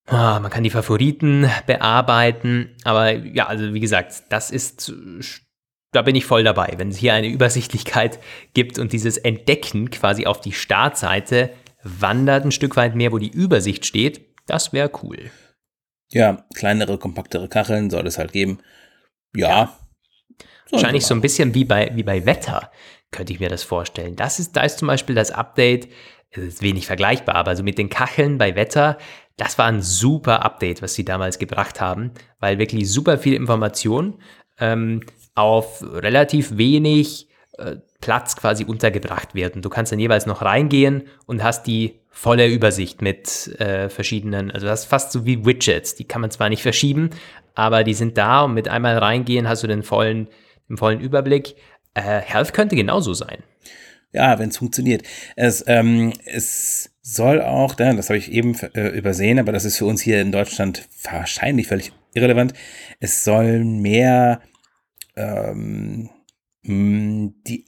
ah, man kann die Favoriten bearbeiten, aber ja, also wie gesagt, das ist, da bin ich voll dabei. Wenn es hier eine Übersichtlichkeit gibt und dieses Entdecken quasi auf die Startseite wandert ein Stück weit mehr, wo die Übersicht steht. Das wäre cool. Ja, kleinere, kompaktere Kacheln soll es halt geben. Ja. ja. Wahrscheinlich so ein bisschen wie bei, wie bei Wetter, könnte ich mir das vorstellen. Das ist, da ist zum Beispiel das Update, es ist wenig vergleichbar, aber so mit den Kacheln bei Wetter, das war ein super Update, was sie damals gebracht haben, weil wirklich super viel Information ähm, auf relativ wenig äh, Platz quasi untergebracht werden. Du kannst dann jeweils noch reingehen und hast die volle Übersicht mit äh, verschiedenen, also das ist fast so wie Widgets, die kann man zwar nicht verschieben, aber die sind da und mit einmal reingehen hast du den vollen, den vollen Überblick. Äh, Health könnte genauso sein. Ja, wenn es funktioniert. Es, ähm, es soll auch, das habe ich eben äh, übersehen, aber das ist für uns hier in Deutschland wahrscheinlich völlig irrelevant. Es soll mehr ähm, die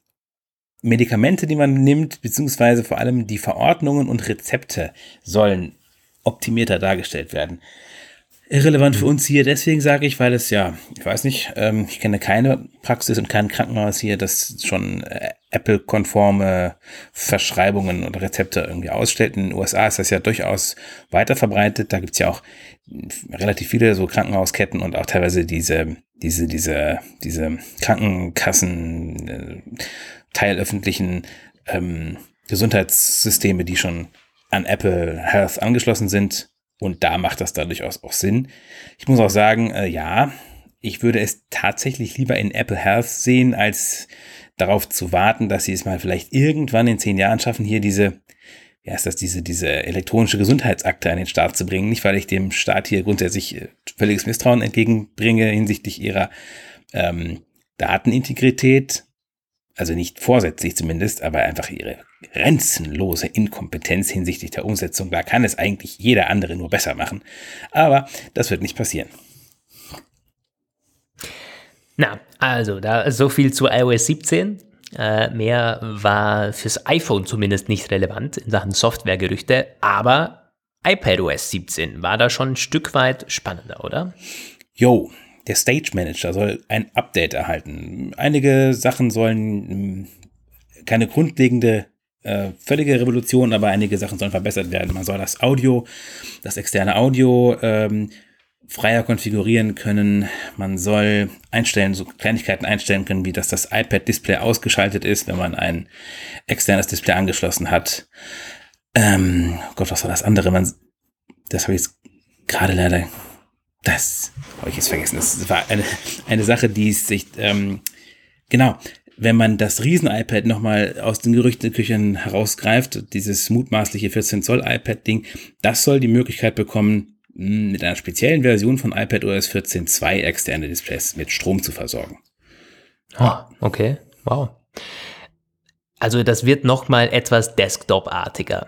Medikamente, die man nimmt, beziehungsweise vor allem die Verordnungen und Rezepte sollen optimierter dargestellt werden. Irrelevant für uns hier, deswegen sage ich, weil es ja, ich weiß nicht, ähm, ich kenne keine Praxis und kein Krankenhaus hier, das schon äh, Apple-konforme Verschreibungen oder Rezepte irgendwie ausstellt. In den USA ist das ja durchaus weiter verbreitet. Da gibt es ja auch relativ viele so Krankenhausketten und auch teilweise diese, diese, diese, diese Krankenkassen, äh, teilöffentlichen ähm, Gesundheitssysteme, die schon an Apple Health angeschlossen sind. Und da macht das da durchaus auch Sinn. Ich muss auch sagen, äh, ja, ich würde es tatsächlich lieber in Apple Health sehen, als darauf zu warten, dass sie es mal vielleicht irgendwann in zehn Jahren schaffen, hier diese ja, ist das diese, diese elektronische Gesundheitsakte an den Staat zu bringen. Nicht, weil ich dem Staat hier grundsätzlich äh, völliges Misstrauen entgegenbringe hinsichtlich ihrer ähm, Datenintegrität, also nicht vorsätzlich zumindest, aber einfach ihre grenzenlose Inkompetenz hinsichtlich der Umsetzung. Da kann es eigentlich jeder andere nur besser machen. Aber das wird nicht passieren. Na, also, da so viel zu iOS 17. Äh, mehr war fürs iPhone zumindest nicht relevant in Sachen Softwaregerüchte, aber iPadOS 17 war da schon ein Stück weit spannender, oder? Jo, der Stage Manager soll ein Update erhalten. Einige Sachen sollen hm, keine grundlegende äh, völlige Revolution, aber einige Sachen sollen verbessert werden. Man soll das Audio, das externe Audio ähm, freier konfigurieren können. Man soll einstellen, so Kleinigkeiten einstellen können, wie dass das iPad-Display ausgeschaltet ist, wenn man ein externes Display angeschlossen hat. Ähm, Gott, was war das andere? Man, das habe ich jetzt gerade leider, das habe ich jetzt vergessen. Das war eine, eine Sache, die sich, ähm, genau, wenn man das Riesen-iPad nochmal aus den Gerüchteküchen herausgreift, dieses mutmaßliche 14 Zoll iPad-Ding, das soll die Möglichkeit bekommen, mit einer speziellen Version von iPadOS 14.2 externe Displays mit Strom zu versorgen. Ah, okay, wow. Also das wird nochmal etwas Desktop-artiger.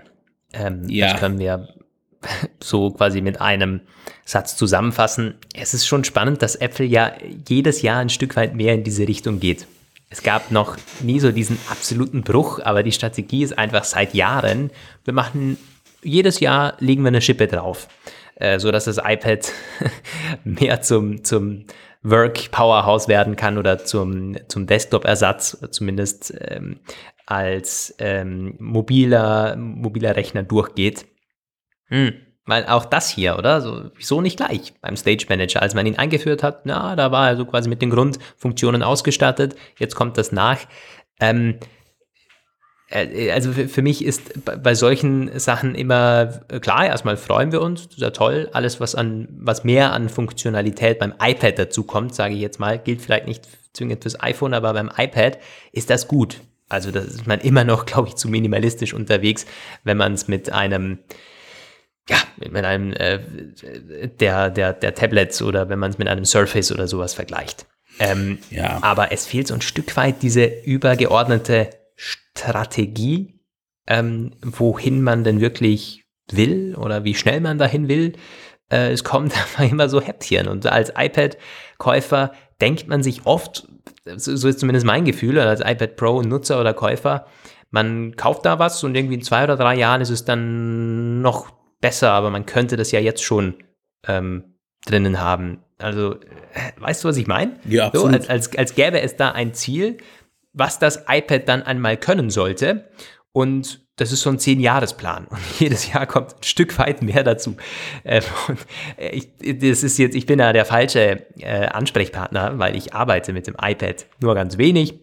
Ähm, ja. Das können wir [LAUGHS] so quasi mit einem Satz zusammenfassen. Es ist schon spannend, dass Apple ja jedes Jahr ein Stück weit mehr in diese Richtung geht. Es gab noch nie so diesen absoluten Bruch, aber die Strategie ist einfach seit Jahren, wir machen jedes Jahr legen wir eine Schippe drauf äh, so dass das iPad [LAUGHS] mehr zum, zum Work Powerhouse werden kann oder zum, zum Desktop-Ersatz, zumindest ähm, als ähm, mobiler, mobiler Rechner durchgeht. Hm. Weil auch das hier, oder? So, wieso nicht gleich beim Stage Manager? Als man ihn eingeführt hat, na, da war er so quasi mit den Grundfunktionen ausgestattet. Jetzt kommt das nach. Ähm, äh, also für mich ist bei solchen Sachen immer äh, klar, erstmal freuen wir uns, sehr toll. Alles, was an, was mehr an Funktionalität beim iPad dazu kommt, sage ich jetzt mal, gilt vielleicht nicht zwingend fürs iPhone, aber beim iPad ist das gut. Also da ist man immer noch, [LAUGHS] glaube ich, zu minimalistisch unterwegs, wenn man es mit einem ja, mit einem äh, der, der, der Tablets oder wenn man es mit einem Surface oder sowas vergleicht. Ähm, ja. Aber es fehlt so ein Stück weit diese übergeordnete Strategie, ähm, wohin man denn wirklich will oder wie schnell man dahin will. Äh, es kommt [LAUGHS] einfach immer so Häppchen. Und als iPad-Käufer denkt man sich oft, so ist zumindest mein Gefühl, als iPad Pro-Nutzer oder Käufer, man kauft da was und irgendwie in zwei oder drei Jahren ist es dann noch besser, aber man könnte das ja jetzt schon ähm, drinnen haben. Also, äh, weißt du, was ich meine? Ja, absolut. So, als, als, als gäbe es da ein Ziel, was das iPad dann einmal können sollte. Und das ist so ein Zehn-Jahres-Plan. Und [LAUGHS] jedes Jahr kommt ein Stück weit mehr dazu. Ähm, ich, das ist jetzt, ich bin da der falsche äh, Ansprechpartner, weil ich arbeite mit dem iPad nur ganz wenig.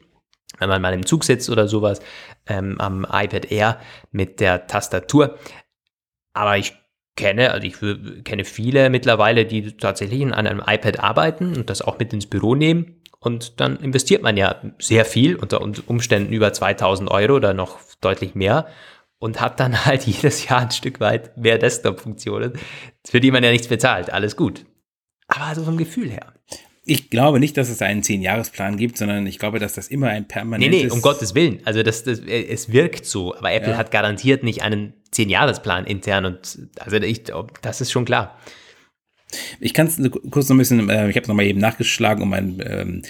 Wenn man mal im Zug sitzt oder sowas, ähm, am iPad Air mit der Tastatur. Aber ich kenne, also ich kenne viele mittlerweile, die tatsächlich an einem iPad arbeiten und das auch mit ins Büro nehmen und dann investiert man ja sehr viel, unter Umständen über 2000 Euro oder noch deutlich mehr und hat dann [LAUGHS] halt jedes Jahr ein Stück weit mehr Desktop-Funktionen, für die man ja nichts bezahlt. Alles gut. Aber also vom Gefühl her. Ich glaube nicht, dass es einen Zehn-Jahres-Plan gibt, sondern ich glaube, dass das immer ein permanentes... Nee, nee, um Gottes Willen. Also das, das, es wirkt so, aber Apple ja. hat garantiert nicht einen Zehn-Jahres-Plan intern und also ich, das ist schon klar. Ich kann es kurz noch ein bisschen, äh, ich habe nochmal eben nachgeschlagen, um meinem ähm,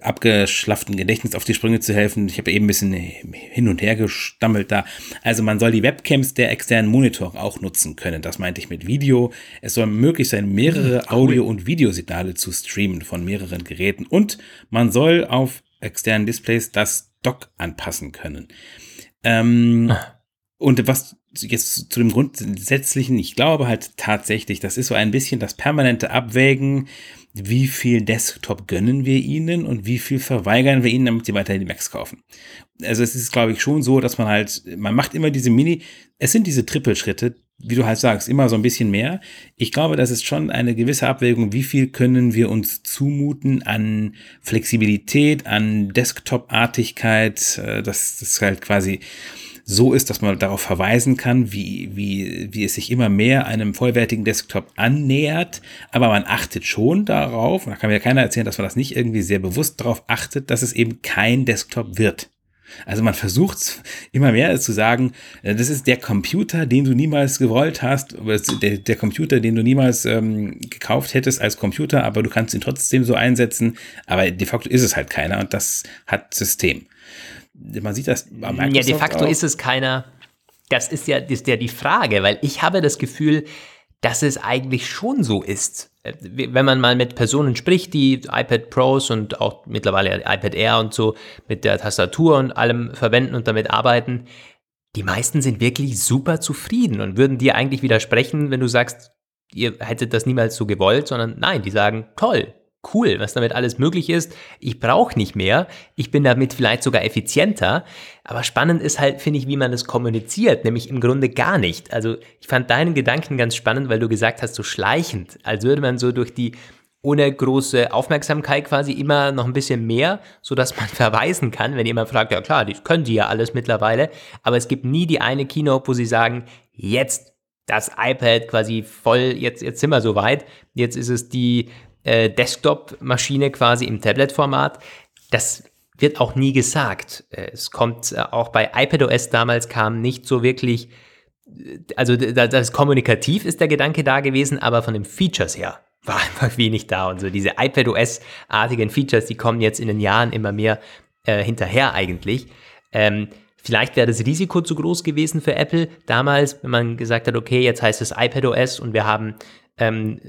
abgeschlafften Gedächtnis auf die Sprünge zu helfen. Ich habe eben ein bisschen hin und her gestammelt da. Also man soll die Webcams der externen Monitore auch nutzen können. Das meinte ich mit Video. Es soll möglich sein, mehrere hm, Audio- und Videosignale zu streamen von mehreren Geräten. Und man soll auf externen Displays das Dock anpassen können. Ähm, ah. Und was jetzt zu dem Grundsätzlichen, ich glaube halt tatsächlich, das ist so ein bisschen das permanente Abwägen, wie viel Desktop gönnen wir ihnen und wie viel verweigern wir ihnen, damit sie weiterhin die Macs kaufen. Also es ist, glaube ich, schon so, dass man halt, man macht immer diese Mini, es sind diese Trippelschritte, wie du halt sagst, immer so ein bisschen mehr. Ich glaube, das ist schon eine gewisse Abwägung, wie viel können wir uns zumuten an Flexibilität, an Desktop-Artigkeit, äh, dass das halt quasi so ist, dass man darauf verweisen kann, wie, wie, wie es sich immer mehr einem vollwertigen Desktop annähert. Aber man achtet schon darauf, und da kann mir keiner erzählen, dass man das nicht irgendwie sehr bewusst darauf achtet, dass es eben kein Desktop wird. Also man versucht immer mehr zu sagen, äh, das ist der Computer, den du niemals gewollt hast, der, der Computer, den du niemals ähm, gekauft hättest als Computer, aber du kannst ihn trotzdem so einsetzen. Aber de facto ist es halt keiner und das hat System. Man sieht das bei Microsoft Ja, de facto auch. ist es keiner. Das ist ja, ist ja die Frage, weil ich habe das Gefühl, dass es eigentlich schon so ist. Äh, wenn man mal mit Personen spricht, die iPad Pros und auch mittlerweile iPad Air und so mit der Tastatur und allem verwenden und damit arbeiten, die meisten sind wirklich super zufrieden und würden dir eigentlich widersprechen, wenn du sagst, ihr hättet das niemals so gewollt, sondern nein, die sagen, toll, cool, was damit alles möglich ist. Ich brauche nicht mehr. Ich bin damit vielleicht sogar effizienter. Aber spannend ist halt, finde ich, wie man das kommuniziert, nämlich im Grunde gar nicht. Also ich fand deinen Gedanken ganz spannend, weil du gesagt hast, so schleichend, als würde man so durch die ohne große Aufmerksamkeit quasi immer noch ein bisschen mehr, so dass man [LAUGHS] verweisen kann, wenn jemand fragt, ja klar, die können die ja alles mittlerweile, aber es gibt nie die eine Keynote, wo sie sagen, jetzt das iPad quasi voll, jetzt, jetzt sind wir soweit, jetzt ist es die äh, Desktop-Maschine quasi im Tablet-Format. Das wird auch nie gesagt. Äh, es kommt äh, auch bei iPadOS damals kam nicht so wirklich, äh, also das kommunikativ ist der Gedanke da gewesen, aber von den Features her [LAUGHS] war einfach wenig da und so diese iPadOS-artigen Features, die kommen jetzt in den Jahren immer mehr äh, hinterher eigentlich. Ähm, Vielleicht wäre das Risiko zu groß gewesen für Apple damals, wenn man gesagt hat, okay, jetzt heißt es iPadOS und wir haben ähm,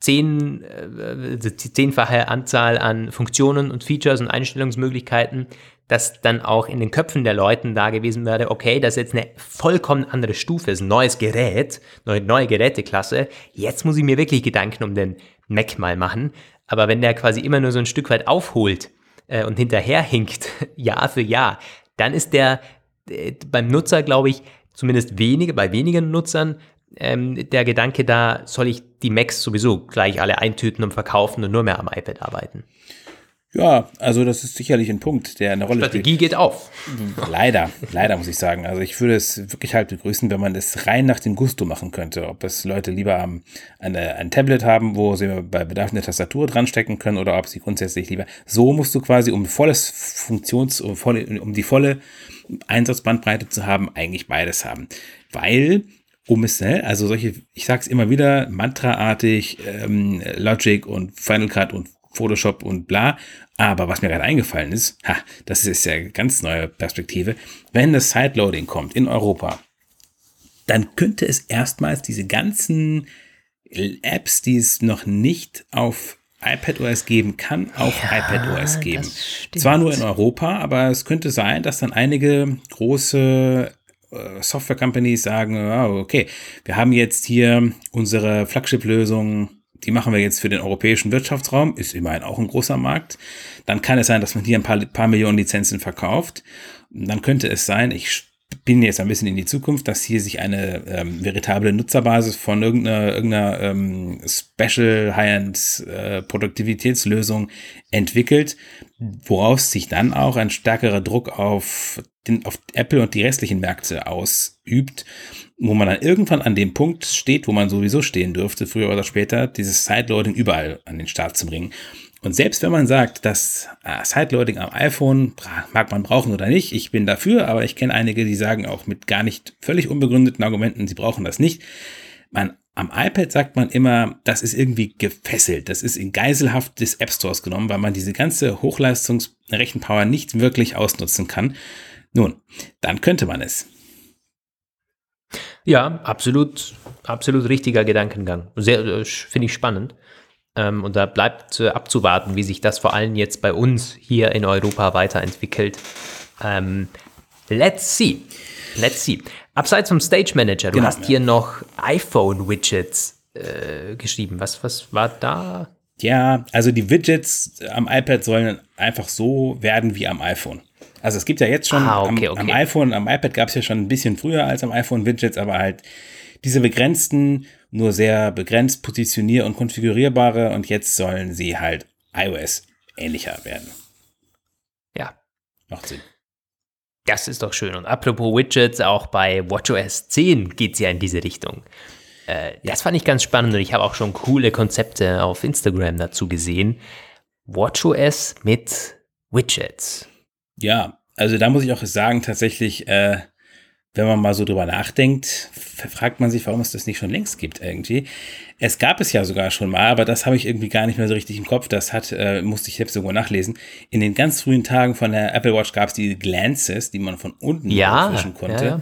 zehn, äh, zehnfache Anzahl an Funktionen und Features und Einstellungsmöglichkeiten, dass dann auch in den Köpfen der Leuten da gewesen wäre, okay, das ist jetzt eine vollkommen andere Stufe, ist ein neues Gerät, neue, neue Geräteklasse, jetzt muss ich mir wirklich Gedanken um den Mac mal machen. Aber wenn der quasi immer nur so ein Stück weit aufholt äh, und hinterherhinkt, [LAUGHS] Jahr für Jahr, dann ist der äh, beim Nutzer, glaube ich, zumindest wenige, bei wenigen Nutzern ähm, der Gedanke da, soll ich die Macs sowieso gleich alle eintüten und verkaufen und nur mehr am iPad arbeiten? Ja, also das ist sicherlich ein Punkt, der eine Rolle Strategie spielt. Strategie geht auf. Leider, leider muss ich sagen. Also ich würde es wirklich halt begrüßen, wenn man das rein nach dem Gusto machen könnte. Ob es Leute lieber am, eine, ein Tablet haben, wo sie bei Bedarf eine Tastatur dran stecken können oder ob sie grundsätzlich lieber. So musst du quasi, um volles Funktions, um, volle, um die volle Einsatzbandbreite zu haben, eigentlich beides haben. Weil um es, ne? also solche, ich sag's immer wieder, mantraartig, ähm, Logic und Final Cut und Photoshop und bla. Aber was mir gerade eingefallen ist, ha, das ist ja eine ganz neue Perspektive, wenn das Sideloading kommt in Europa, dann könnte es erstmals diese ganzen Apps, die es noch nicht auf iPadOS geben kann, auf ja, iPadOS geben. Zwar nur in Europa, aber es könnte sein, dass dann einige große äh, Software-Companies sagen, oh, okay, wir haben jetzt hier unsere Flagship-Lösung, die machen wir jetzt für den europäischen Wirtschaftsraum, ist immerhin auch ein großer Markt. Dann kann es sein, dass man hier ein paar, paar Millionen Lizenzen verkauft. Dann könnte es sein, ich bin jetzt ein bisschen in die Zukunft, dass hier sich eine ähm, veritable Nutzerbasis von irgendeiner, irgendeiner ähm, Special High-End äh, Produktivitätslösung entwickelt, woraus sich dann auch ein stärkerer Druck auf, den, auf Apple und die restlichen Märkte ausübt, wo man dann irgendwann an dem Punkt steht, wo man sowieso stehen dürfte, früher oder später, dieses Sideloading überall an den Start zu bringen. Und selbst wenn man sagt, dass äh, Sideloading am iPhone mag man brauchen oder nicht, ich bin dafür, aber ich kenne einige, die sagen auch mit gar nicht völlig unbegründeten Argumenten, sie brauchen das nicht. Man, am iPad sagt man immer, das ist irgendwie gefesselt, das ist in Geiselhaft des App Stores genommen, weil man diese ganze Hochleistungsrechenpower nicht wirklich ausnutzen kann. Nun, dann könnte man es. Ja, absolut, absolut richtiger Gedankengang. Sehr, äh, finde ich spannend. Ähm, und da bleibt äh, abzuwarten, wie sich das vor allem jetzt bei uns hier in Europa weiterentwickelt. Ähm, let's see. Let's see. Abseits vom Stage Manager, du genau, hast ja. hier noch iPhone-Widgets äh, geschrieben. Was, was war da? Ja, also die Widgets am iPad sollen einfach so werden wie am iPhone. Also es gibt ja jetzt schon ah, okay, am, okay. am, iPhone, am iPad gab es ja schon ein bisschen früher als am iPhone Widgets, aber halt diese begrenzten, nur sehr begrenzt positionier- und konfigurierbare und jetzt sollen sie halt iOS ähnlicher werden. Ja. Macht Sinn. Das ist doch schön. Und apropos Widgets, auch bei WatchOS 10 geht es ja in diese Richtung. Äh, das fand ich ganz spannend und ich habe auch schon coole Konzepte auf Instagram dazu gesehen. WatchOS mit Widgets. Ja, also da muss ich auch sagen, tatsächlich, äh, wenn man mal so drüber nachdenkt, fragt man sich, warum es das nicht schon längst gibt irgendwie. Es gab es ja sogar schon mal, aber das habe ich irgendwie gar nicht mehr so richtig im Kopf. Das hat, äh, musste ich selbst irgendwo nachlesen. In den ganz frühen Tagen von der Apple Watch gab es die Glances, die man von unten ja, aufwischen konnte. Ja, ja.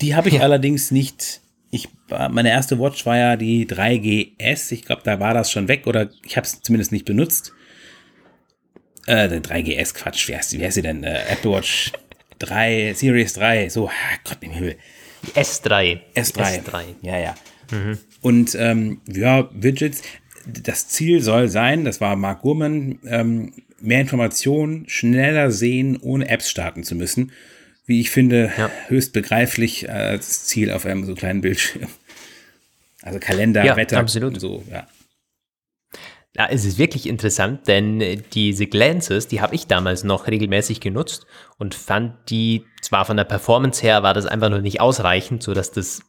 Die habe ich allerdings nicht. Ich, meine erste Watch war ja die 3GS. Ich glaube, da war das schon weg oder ich habe es zumindest nicht benutzt. Äh, 3GS, Quatsch, wie heißt, wie heißt sie denn? Äh, Apple Watch 3, Series 3, so, Gott im Himmel. S3. S3. S3. Ja, ja. Mhm. Und ähm, ja, Widgets, das Ziel soll sein, das war Mark Gurman, ähm, mehr Informationen, schneller sehen, ohne Apps starten zu müssen. Wie ich finde, ja. höchst begreiflich als Ziel auf einem so kleinen Bildschirm. Also Kalender, ja, Wetter absolut. so, ja. Ja, es ist wirklich interessant, denn äh, diese Glances, die habe ich damals noch regelmäßig genutzt und fand die zwar von der Performance her war das einfach noch nicht ausreichend, so dass das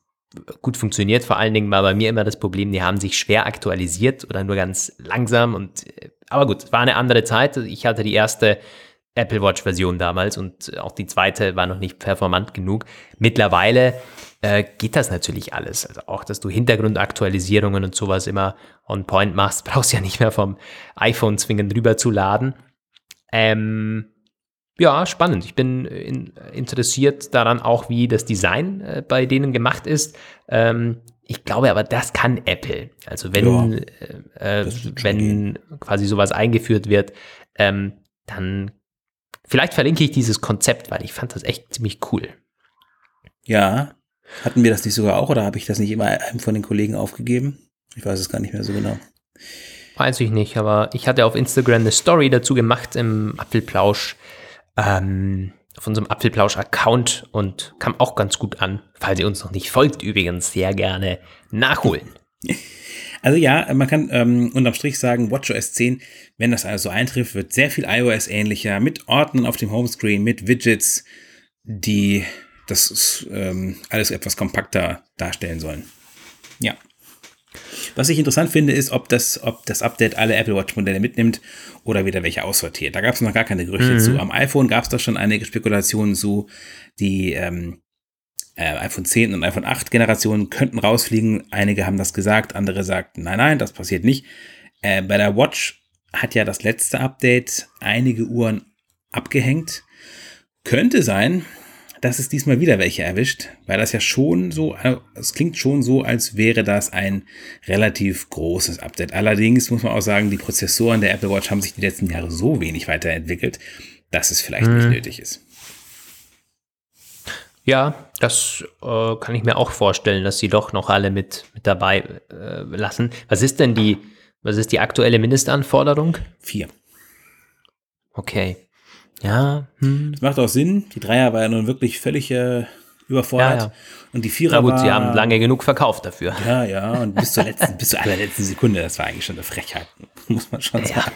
gut funktioniert. Vor allen Dingen war bei mir immer das Problem, die haben sich schwer aktualisiert oder nur ganz langsam und äh, aber gut, war eine andere Zeit. Ich hatte die erste Apple Watch Version damals und auch die zweite war noch nicht performant genug. Mittlerweile äh, geht das natürlich alles. Also auch, dass du Hintergrundaktualisierungen und sowas immer on point machst, [LAUGHS] brauchst ja nicht mehr vom iPhone zwingend rüber zu laden. Ähm, ja, spannend. Ich bin in, interessiert daran auch, wie das Design äh, bei denen gemacht ist. Ähm, ich glaube aber, das kann Apple. Also wenn, ja, äh, äh wenn quasi sowas eingeführt wird, ähm, dann vielleicht verlinke ich dieses Konzept, weil ich fand das echt ziemlich cool. Ja, hatten wir das nicht sogar auch oder habe ich das nicht immer einem von den Kollegen aufgegeben? Ich weiß es gar nicht mehr so genau. Weiß ich nicht, aber ich hatte auf Instagram eine Story dazu gemacht im Apfelplausch, ähm, auf unserem Apfelplausch-Account und kam auch ganz gut an. Falls ihr uns noch nicht folgt, übrigens sehr gerne nachholen. [LAUGHS] Also ja, man kann ähm, unterm Strich sagen, WatchOS 10, wenn das also eintrifft, wird sehr viel iOS ähnlicher, mit Ordnern auf dem Homescreen, mit Widgets, die das ähm, alles etwas kompakter darstellen sollen. Ja. Was ich interessant finde, ist, ob das, ob das Update alle Apple Watch-Modelle mitnimmt oder wieder welche aussortiert. Da gab es noch gar keine Gerüchte mhm. zu. Am iPhone gab es da schon einige Spekulationen zu. Die ähm, äh, iPhone 10 und iPhone 8 Generationen könnten rausfliegen. Einige haben das gesagt, andere sagten, nein, nein, das passiert nicht. Äh, bei der Watch hat ja das letzte Update einige Uhren abgehängt. Könnte sein, dass es diesmal wieder welche erwischt, weil das ja schon so, äh, es klingt schon so, als wäre das ein relativ großes Update. Allerdings muss man auch sagen, die Prozessoren der Apple Watch haben sich die letzten Jahre so wenig weiterentwickelt, dass es vielleicht hm. nicht nötig ist. Ja, das äh, kann ich mir auch vorstellen, dass sie doch noch alle mit, mit dabei äh, lassen. Was ist denn die, was ist die aktuelle Mindestanforderung? Vier. Okay. Ja. Hm. Das macht auch Sinn. Die Dreier war ja nun wirklich völlig äh, überfordert. Ja, ja. Und die Vierer Na gut, war, sie haben lange genug verkauft dafür. Ja, ja. Und bis zur letzten, bis zur allerletzten Sekunde, das war eigentlich schon eine Frechheit, [LAUGHS] muss man schon sagen.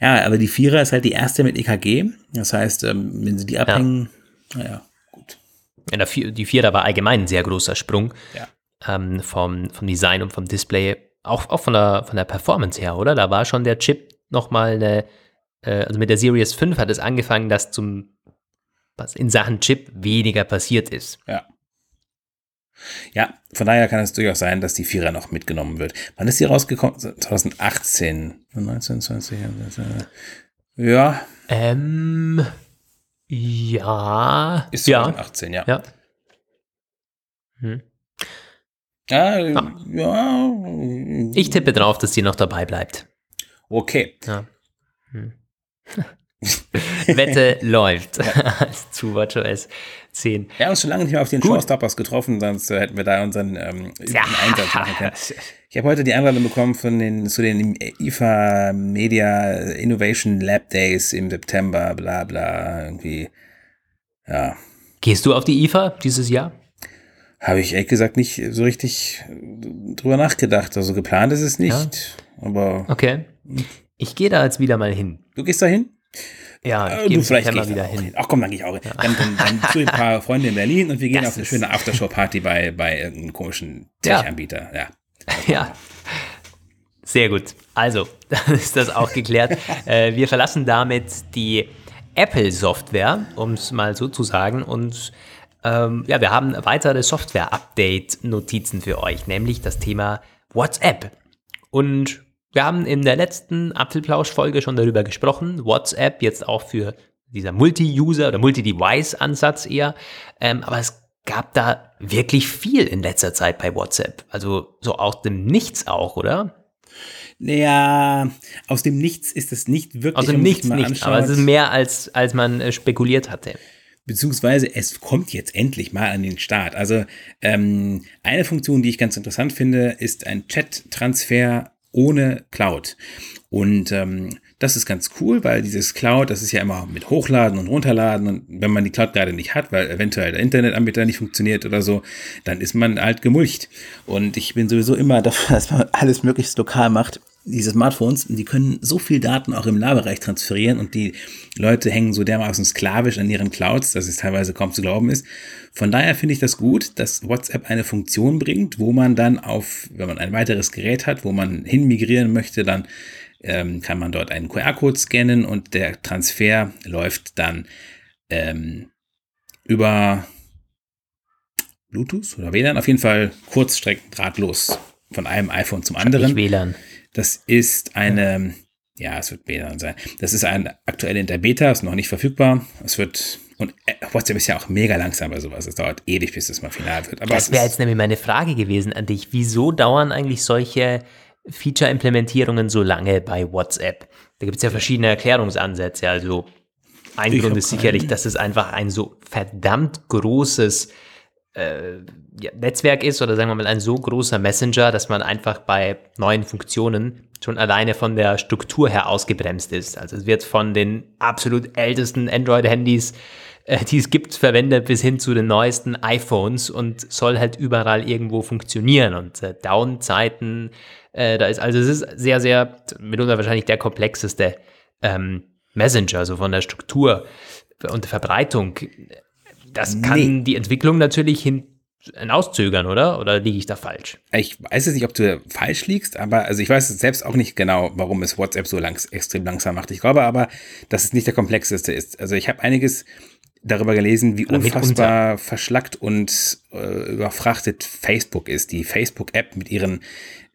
Ja, aber die Vierer ist halt die erste mit EKG. Das heißt, ähm, wenn sie die abhängen, naja, gut. Ja, die Vierer war allgemein ein sehr großer Sprung. Ja. Ähm, vom, vom Design und vom Display. Auch, auch von, der, von der Performance her, oder? Da war schon der Chip nochmal eine äh, also mit der Series 5 hat es angefangen, dass zum, was in Sachen Chip weniger passiert ist. Ja. Ja, von daher kann es durchaus sein, dass die Vierer noch mitgenommen wird. Wann ist die rausgekommen? 2018. 19, 20, ja. Ähm, ja. Ist 2018, ja. Ja. Hm. Ja, ah. ja. Ich tippe drauf, dass die noch dabei bleibt. Okay. Ja. Hm. [LAUGHS] Wette läuft zu WatchOS 10. Wir haben uns schon lange nicht mehr auf den. Showstoppers getroffen, sonst äh, hätten wir da unseren ähm, ja. Einsatz machen können. [LAUGHS] Ich habe heute die Einladung bekommen von den, zu den IFA Media Innovation Lab Days im September, bla bla, irgendwie. Ja. Gehst du auf die IFA dieses Jahr? Habe ich ehrlich gesagt nicht so richtig drüber nachgedacht. Also geplant ist es nicht. Ja. Aber. Okay. Ich gehe da jetzt wieder mal hin. Du gehst da hin? Ja, äh, du vielleicht gehst wieder hin. hin. Ach komm, dann gehe ich auch hin. Ja. Dann, dann, dann zu ein paar Freunde in Berlin und wir gehen das auf eine schöne Aftershow-Party bei, bei irgendeinem komischen Tech-Anbieter. Ja. ja. [LAUGHS] Sehr gut. Also, [LAUGHS] dann ist das auch geklärt. [LAUGHS] äh, wir verlassen damit die Apple-Software, um es mal so zu sagen, und ähm, ja, wir haben weitere Software-Update-Notizen für euch, nämlich das Thema WhatsApp. Und wir haben in der letzten Apfelplausch-Folge schon darüber gesprochen. WhatsApp jetzt auch für dieser Multi-User oder Multi-Device-Ansatz eher. Ähm, aber es gab da wirklich viel in letzter Zeit bei WhatsApp. Also so aus dem Nichts auch, oder? Naja, aus dem Nichts ist es nicht wirklich. Aus dem Nichts nicht, aber es ist mehr als, als man äh, spekuliert hatte beziehungsweise es kommt jetzt endlich mal an den Start. Also ähm, eine Funktion, die ich ganz interessant finde, ist ein Chat-Transfer ohne Cloud. Und ähm, das ist ganz cool, weil dieses Cloud, das ist ja immer mit Hochladen und Runterladen und wenn man die Cloud gerade nicht hat, weil eventuell der Internetanbieter nicht funktioniert oder so, dann ist man halt gemulcht. Und ich bin sowieso immer [LAUGHS] dafür, dass man alles möglichst lokal macht diese Smartphones, die können so viel Daten auch im Nahbereich transferieren und die Leute hängen so dermaßen sklavisch an ihren Clouds, dass es teilweise kaum zu glauben ist. Von daher finde ich das gut, dass WhatsApp eine Funktion bringt, wo man dann auf, wenn man ein weiteres Gerät hat, wo man hinmigrieren möchte, dann ähm, kann man dort einen QR-Code scannen und der Transfer läuft dann ähm, über Bluetooth oder WLAN, auf jeden Fall Kurzstrecken drahtlos von einem iPhone zum anderen. WLAN. Das ist eine, ja, es wird Beta sein. Das ist ein aktuell in der Beta, ist noch nicht verfügbar. Es wird, und äh, WhatsApp ist ja auch mega langsam bei sowas. Es dauert ewig, bis es mal final wird. Aber das wäre jetzt nämlich meine Frage gewesen an dich. Wieso dauern eigentlich solche Feature-Implementierungen so lange bei WhatsApp? Da gibt es ja verschiedene Erklärungsansätze. Also ein ich Grund ist sicherlich, dass es einfach ein so verdammt großes äh, ja, Netzwerk ist oder sagen wir mal ein so großer Messenger, dass man einfach bei neuen Funktionen schon alleine von der Struktur her ausgebremst ist. Also es wird von den absolut ältesten Android-Handys, die es gibt, verwendet bis hin zu den neuesten iPhones und soll halt überall irgendwo funktionieren und äh, Down-Zeiten, äh, da ist also es ist sehr, sehr mitunter wahrscheinlich der komplexeste ähm, Messenger, so von der Struktur und der Verbreitung das kann nee. die Entwicklung natürlich hin hinauszögern, oder? Oder liege ich da falsch? Ich weiß jetzt nicht, ob du falsch liegst, aber also ich weiß selbst auch nicht genau, warum es WhatsApp so langs extrem langsam macht. Ich glaube aber, dass es nicht der komplexeste ist. Also ich habe einiges darüber gelesen, wie unfassbar verschlackt und äh, überfrachtet Facebook ist. Die Facebook-App mit ihren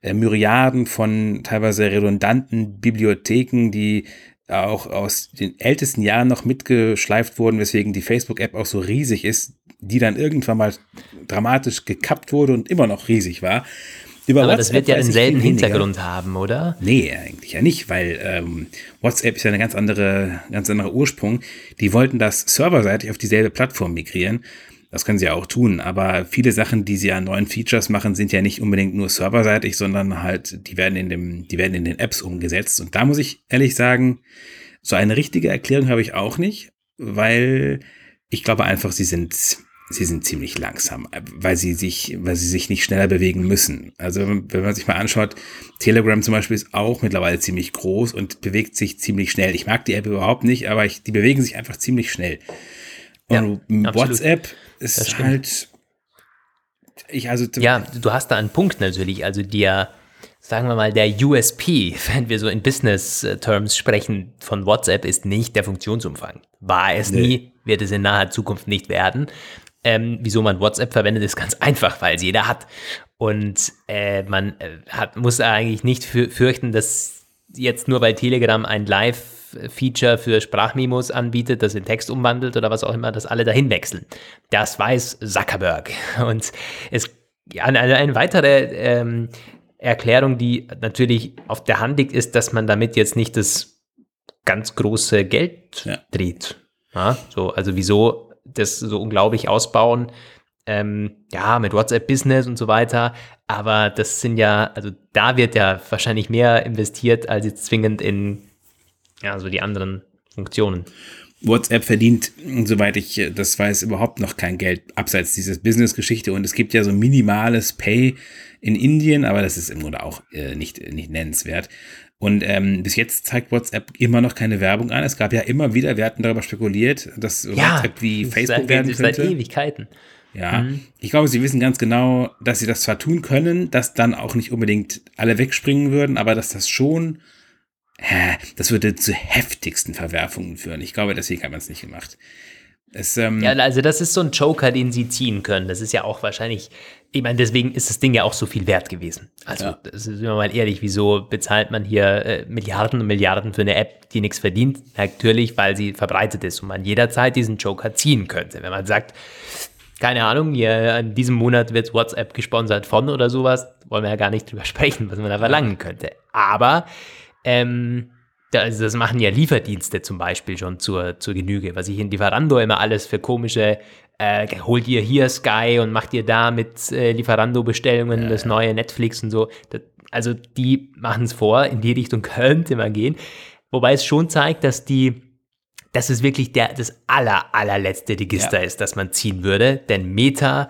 äh, Myriaden von teilweise redundanten Bibliotheken, die auch aus den ältesten Jahren noch mitgeschleift wurden, weswegen die Facebook-App auch so riesig ist, die dann irgendwann mal dramatisch gekappt wurde und immer noch riesig war. Über Aber WhatsApp das wird ja denselben Hintergrund haben, oder? Nee, eigentlich ja nicht, weil ähm, WhatsApp ist ja eine ganz andere, ganz anderer Ursprung. Die wollten das serverseitig auf dieselbe Plattform migrieren. Das können sie ja auch tun, aber viele Sachen, die sie an neuen Features machen, sind ja nicht unbedingt nur serverseitig, sondern halt, die werden in dem, die werden in den Apps umgesetzt. Und da muss ich ehrlich sagen, so eine richtige Erklärung habe ich auch nicht, weil ich glaube einfach, sie sind, sie sind ziemlich langsam, weil sie sich, weil sie sich nicht schneller bewegen müssen. Also wenn man sich mal anschaut, Telegram zum Beispiel ist auch mittlerweile ziemlich groß und bewegt sich ziemlich schnell. Ich mag die App überhaupt nicht, aber ich, die bewegen sich einfach ziemlich schnell. Und ja, WhatsApp ist halt. Ich also ja, du hast da einen Punkt natürlich. Also der, sagen wir mal, der USP, [LAUGHS] wenn wir so in Business-Terms sprechen, von WhatsApp ist nicht der Funktionsumfang. War es nee. nie, wird es in naher Zukunft nicht werden. Ähm, wieso man WhatsApp verwendet, ist ganz einfach, weil es jeder hat. Und äh, man äh, hat, muss eigentlich nicht fürchten, dass jetzt nur bei Telegram ein Live Feature für Sprachmemos anbietet, das in Text umwandelt oder was auch immer, dass alle dahin wechseln. Das weiß Zuckerberg. [LAUGHS] Und es eine, eine weitere ähm, Erklärung, die natürlich auf der Hand liegt, ist, dass man damit jetzt nicht das ganz große Geld ja. dreht. Ja, so, also wieso das so unglaublich ausbauen? Ähm, ja, mit WhatsApp Business und so weiter. Aber das sind ja, also da wird ja wahrscheinlich mehr investiert als jetzt zwingend in ja, so die anderen Funktionen. WhatsApp verdient, soweit ich das weiß, überhaupt noch kein Geld abseits dieses Business-Geschichte. Und es gibt ja so minimales Pay in Indien, aber das ist im Grunde auch äh, nicht, nicht nennenswert. Und ähm, bis jetzt zeigt WhatsApp immer noch keine Werbung an. Es gab ja immer wieder, wir hatten darüber spekuliert, dass Ja, WhatsApp wie das Facebook seit, werden seit könnte. Ewigkeiten. Ja, Mhm. ich glaube, sie wissen ganz genau, dass sie das zwar tun können, dass dann auch nicht unbedingt alle wegspringen würden, aber dass das schon, äh, das würde zu heftigsten Verwerfungen führen. Ich glaube, deswegen haben wir es nicht gemacht. Es, ähm, Ja, also das ist so ein Joker, den sie ziehen können. Das ist ja auch wahrscheinlich, ich meine, deswegen ist das Ding ja auch so viel wert gewesen. Also, Ja. das ist immer mal ehrlich, wieso bezahlt man hier äh, Milliarden und Milliarden für eine App, die nichts verdient? Natürlich, weil sie verbreitet ist und man jederzeit diesen Joker ziehen könnte. Wenn man sagt, keine Ahnung, hier in diesem Monat wird WhatsApp gesponsert von oder sowas, wollen wir ja gar nicht drüber [LAUGHS] sprechen, was man da verlangen könnte. Aber ähm, also das machen ja Lieferdienste zum Beispiel schon zur, zur Genüge, was ich in Lieferando immer alles für komische, äh, holt ihr hier Sky und macht ihr da mit äh, Lieferando-Bestellungen das neue Netflix und so. Das, also die machen es vor, in die Richtung [LAUGHS] könnte man gehen. Wobei es schon zeigt, dass die dass es wirklich der, das aller, allerletzte Register Ja. ist, das man ziehen würde. Denn Meta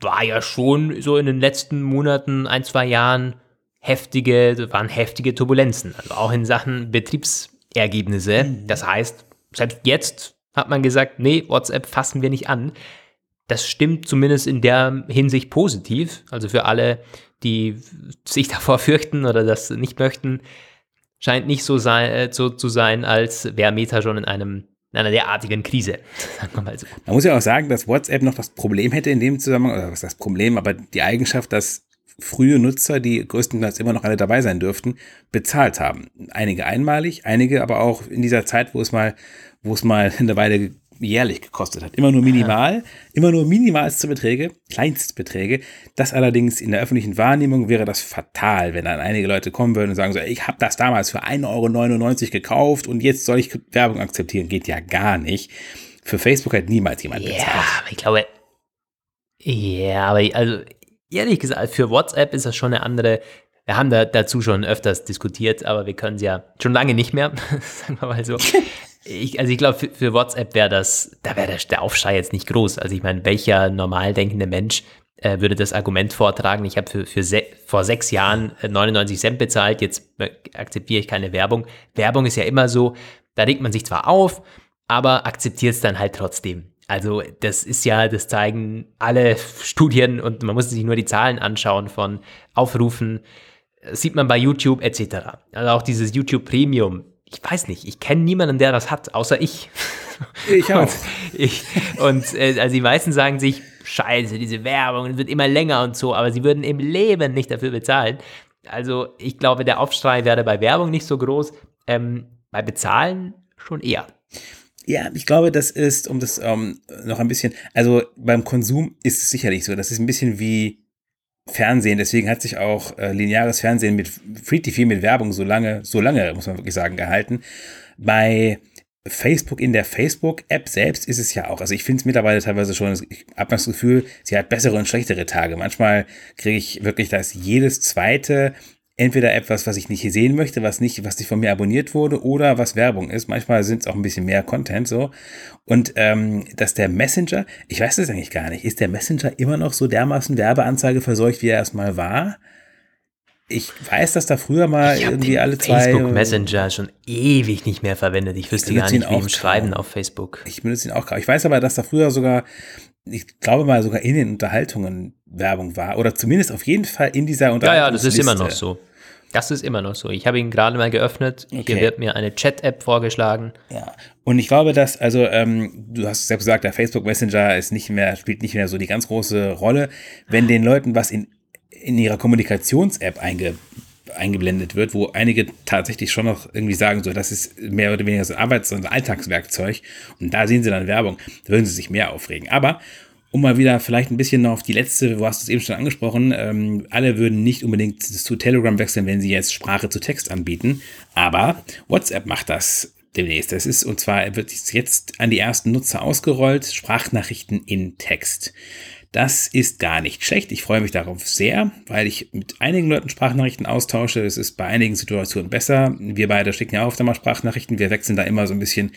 war ja schon so in den letzten Monaten, ein, zwei Jahren heftige, waren heftige Turbulenzen. Also auch in Sachen Betriebsergebnisse. Das heißt, selbst jetzt hat man gesagt, nee, WhatsApp fassen wir nicht an. Das stimmt zumindest in der Hinsicht positiv. Also für alle, die sich [LAUGHS] davor fürchten oder das nicht möchten, scheint nicht so, sein, äh, so zu sein, als wäre Meta schon in einem in einer derartigen Krise. [LAUGHS] Sagen wir mal so. Man muss ja auch sagen, dass WhatsApp noch das Problem hätte in dem Zusammenhang, oder was das Problem, aber die Eigenschaft, dass frühe Nutzer, die größtenteils immer noch alle dabei sein dürften, bezahlt haben. Einige einmalig, einige aber auch in dieser Zeit, wo es mal, wo es mal eine Weile jährlich gekostet hat. Immer nur minimal, immer nur minimalste Beträge, Kleinstbeträge. Das allerdings in der öffentlichen Wahrnehmung wäre das fatal, wenn dann einige Leute kommen würden und sagen so, ich habe das damals für 1,99 Euro gekauft und jetzt soll ich Werbung akzeptieren. Geht ja gar nicht. Für Facebook hat niemals jemand Ja, bezahlt. aber ich glaube, ja, aber also ehrlich gesagt, für WhatsApp ist das schon eine andere. Wir haben da dazu schon öfters diskutiert, aber wir können es ja schon lange nicht mehr, [LAUGHS] sagen wir mal so. [LAUGHS] Ich, also ich glaube, für, für WhatsApp wäre das, da wäre der, Aufschrei jetzt nicht groß. Also ich meine, welcher normal denkende Mensch äh, würde das Argument vortragen, ich habe für, für se vor sechs Jahren äh, 99 Cent bezahlt, jetzt äh, akzeptiere ich keine Werbung. Werbung ist ja immer so, da regt man sich zwar auf, aber akzeptiert es dann halt trotzdem. Also das ist ja, das zeigen alle Studien und man muss sich nur die Zahlen anschauen von Aufrufen, sieht man bei YouTube etc. Also auch dieses YouTube Premium. Ich weiß nicht, ich kenne niemanden, der das hat, außer ich. Ich [LAUGHS] auch. Und, ich, und äh, also die meisten sagen sich, scheiße, diese Werbung wird immer länger und so, aber sie würden im Leben nicht dafür bezahlen. Also ich glaube, der Aufschrei wäre bei Werbung nicht so groß, ähm, bei Bezahlen schon eher. Ja, ich glaube, das ist, um das ähm, noch ein bisschen, also beim Konsum ist es sicherlich so. Das ist ein bisschen wie Fernsehen. Deswegen hat sich auch äh, lineares Fernsehen mit Free TV mit Werbung so lange, so lange, muss man wirklich sagen, gehalten. Bei Facebook in der Facebook-App selbst ist es ja auch. Also ich finde es mittlerweile teilweise schon, ich habe das Gefühl, sie hat bessere und schlechtere Tage. Manchmal kriege ich wirklich, dass jedes zweite entweder etwas, was ich nicht sehen möchte, was nicht, was nicht von mir abonniert wurde, oder was Werbung ist. Manchmal sind es auch ein bisschen mehr Content so. Und ähm, dass der Messenger, ich weiß das eigentlich gar nicht, ist der Messenger immer noch so dermaßen Werbeanzeige verseucht, wie er erstmal war? Ich weiß, dass da früher mal Ich irgendwie alle zwei. Facebook Messenger schon ewig nicht mehr verwendet. Ich wüsste benutze gar nicht, wie ihm schreiben auf Facebook. Ich benutze ihn auch. Ich weiß aber, dass da früher sogar, ich glaube mal sogar in den Unterhaltungen Werbung war. Oder zumindest auf jeden Fall in dieser Ja, Unterhaltung. ja, das ist immer noch so. Das ist immer noch so. Ich habe ihn gerade mal geöffnet. Okay. Hier wird mir eine Chat-App vorgeschlagen. Ja. Und ich glaube, dass, also, ähm, du hast selbst gesagt, der Facebook Messenger ist nicht mehr, spielt nicht mehr so die ganz große Rolle. Wenn den Leuten was in, in ihrer Kommunikations-App einge, eingeblendet wird, wo einige tatsächlich schon noch irgendwie sagen, so, das ist mehr oder weniger so ein Arbeits- und Alltagswerkzeug. Und da sehen sie dann Werbung, da würden sie sich mehr aufregen. Aber um mal wieder vielleicht ein bisschen noch auf die letzte, du hast es eben schon angesprochen, ähm, alle würden nicht unbedingt zu Telegram wechseln, wenn sie jetzt Sprache zu Text anbieten, aber WhatsApp macht das demnächst. Das ist, und zwar wird es jetzt an die ersten Nutzer ausgerollt, Sprachnachrichten in Text. Das ist gar nicht schlecht. Ich freue mich darauf sehr, weil ich mit einigen Leuten Sprachnachrichten austausche. Es ist bei einigen Situationen besser. Wir beide schicken ja auch oft einmal Sprachnachrichten. Wir wechseln da immer so ein bisschen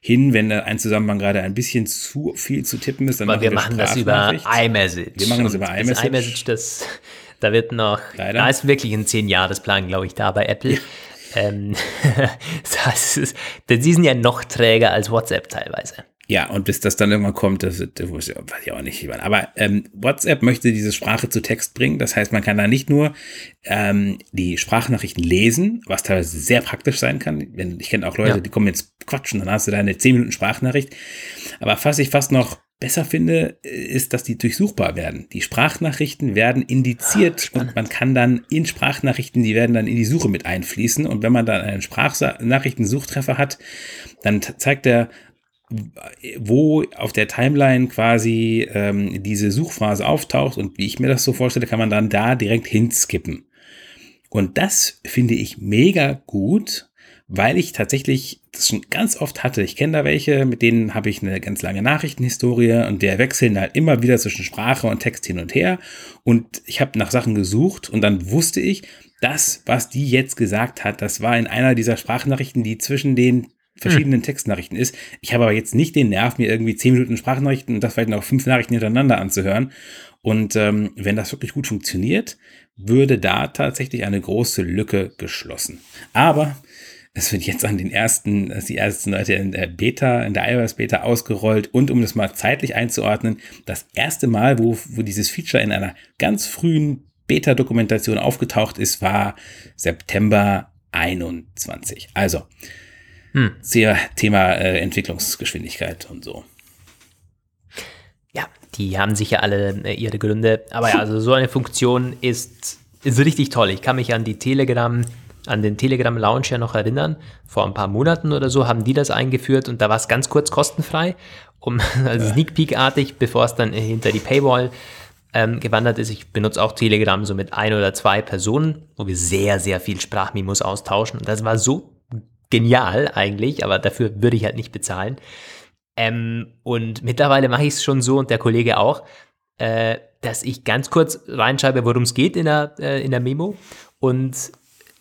hin, wenn ein Zusammenhang gerade ein bisschen zu viel zu tippen ist. Dann Aber wir machen das über iMessage. Wir machen das über iMessage. iMessage, das Da wird noch, Leider. da ist wirklich ein 10-Jahres-Plan, glaube ich, da bei Apple. ähm, [LAUGHS] das ist, die sind ja noch träger als WhatsApp teilweise. Ja, und bis das dann irgendwann kommt, das, das weiß ich auch nicht. Aber ähm, WhatsApp möchte diese Sprache zu Text bringen. Das heißt, man kann da nicht nur ähm, die Sprachnachrichten lesen, was teilweise sehr praktisch sein kann. Ich kenne auch Leute, Ja. die kommen jetzt quatschen, dann hast du da eine 10 Minuten Sprachnachricht. Aber was ich fast noch besser finde, ist, dass die durchsuchbar werden. Die Sprachnachrichten werden indiziert und man kann dann in Sprachnachrichten, die werden dann in die Suche mit einfließen. Und wenn man dann einen Sprachnachrichtensuchtreffer hat, dann zeigt er, wo auf der Timeline quasi ähm, diese Suchphrase auftaucht und wie ich mir das so vorstelle, kann man dann da direkt hinskippen. Und das finde ich mega gut, weil ich tatsächlich das schon ganz oft hatte. Ich kenne da welche, mit denen habe ich eine ganz lange Nachrichtenhistorie und der wechseln halt immer wieder zwischen Sprache und Text hin und her. Und ich habe nach Sachen gesucht und dann wusste ich, das, was die jetzt gesagt hat, das war in einer dieser Sprachnachrichten, die zwischen den verschiedenen Textnachrichten ist. Ich habe aber jetzt nicht den Nerv, mir irgendwie zehn Minuten Sprachnachrichten und das vielleicht noch fünf Nachrichten hintereinander anzuhören. Und ähm, wenn das wirklich gut funktioniert, würde da tatsächlich eine große Lücke geschlossen. Aber es wird jetzt an den ersten, die ersten Leute in der Beta, in der iOS Beta ausgerollt und um das mal zeitlich einzuordnen, das erste Mal, wo, wo dieses Feature in einer ganz frühen Beta-Dokumentation aufgetaucht ist, war September 21. Also, Hm. sehr Thema äh, Entwicklungsgeschwindigkeit und so. Ja, die haben sicher alle äh, ihre Gründe. Aber ja, [LAUGHS] also so eine Funktion ist, ist richtig toll. Ich kann mich an die Telegram, an den Telegram Launcher noch erinnern. Vor ein paar Monaten oder so haben die das eingeführt und da war es ganz kurz kostenfrei, um [LAUGHS] also Sneak Peek-artig, bevor es dann hinter die Paywall ähm, gewandert ist. Ich benutze auch Telegram so mit ein oder zwei Personen, wo wir sehr, sehr viel Sprachmemos austauschen. Und das war so genial eigentlich, aber dafür würde ich halt nicht bezahlen. Ähm, und mittlerweile mache ich es schon so und der Kollege auch, äh, dass ich ganz kurz reinschreibe, worum es geht in der, äh, in der Memo. Und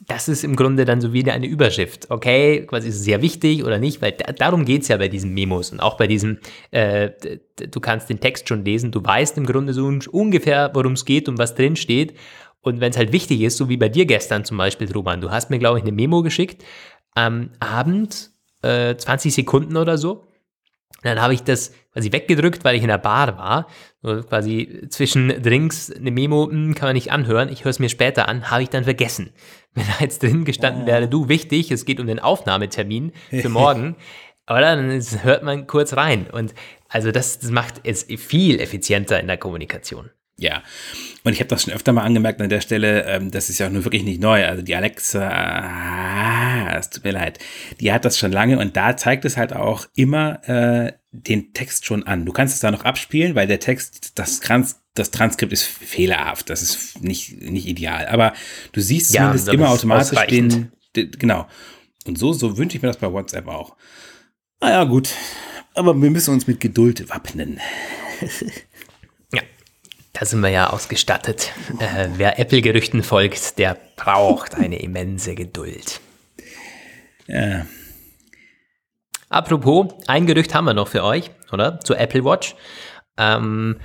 das ist im Grunde dann so wie eine Überschrift. Okay, quasi ist es sehr wichtig oder nicht, weil da, darum geht es ja bei diesen Memos und auch bei diesem, äh, du kannst den Text schon lesen, du weißt im Grunde so un- ungefähr, worum es geht und was drin steht. Und wenn es halt wichtig ist, so wie bei dir gestern zum Beispiel, Roman, du hast mir, glaube ich, eine Memo geschickt, am Abend, äh, 20 Sekunden oder so. Dann habe ich das quasi weggedrückt, weil ich in der Bar war. So quasi zwischen Drinks eine Memo hm, kann man nicht anhören. Ich höre es mir später an, habe ich dann vergessen. [LAUGHS] Wenn da jetzt drin gestanden wäre, du wichtig, es geht um den Aufnahmetermin für [LAUGHS] morgen. Aber dann hört man kurz rein. Und also das, das macht es viel effizienter in der Kommunikation. Ja, und ich habe das schon öfter mal angemerkt an der Stelle, ähm, das ist ja auch nur wirklich nicht neu. Also die Alexa, ah, es tut mir leid, die hat das schon lange und da zeigt es halt auch immer äh, den Text schon an. Du kannst es da noch abspielen, weil der Text, das, Trans das Transkript ist fehlerhaft, das ist nicht, nicht ideal. Aber du siehst Ja, zumindest immer automatisch den, den, genau. Und so, so wünsche ich mir das bei WhatsApp auch. Naja, gut. Aber wir müssen uns mit Geduld wappnen. [LAUGHS] Da sind wir ja ausgestattet. Äh, wer Apple-Gerüchten folgt, der braucht eine immense Geduld. Ja. Apropos, ein Gerücht haben wir noch für euch, oder? Zur Apple Watch. Ähm,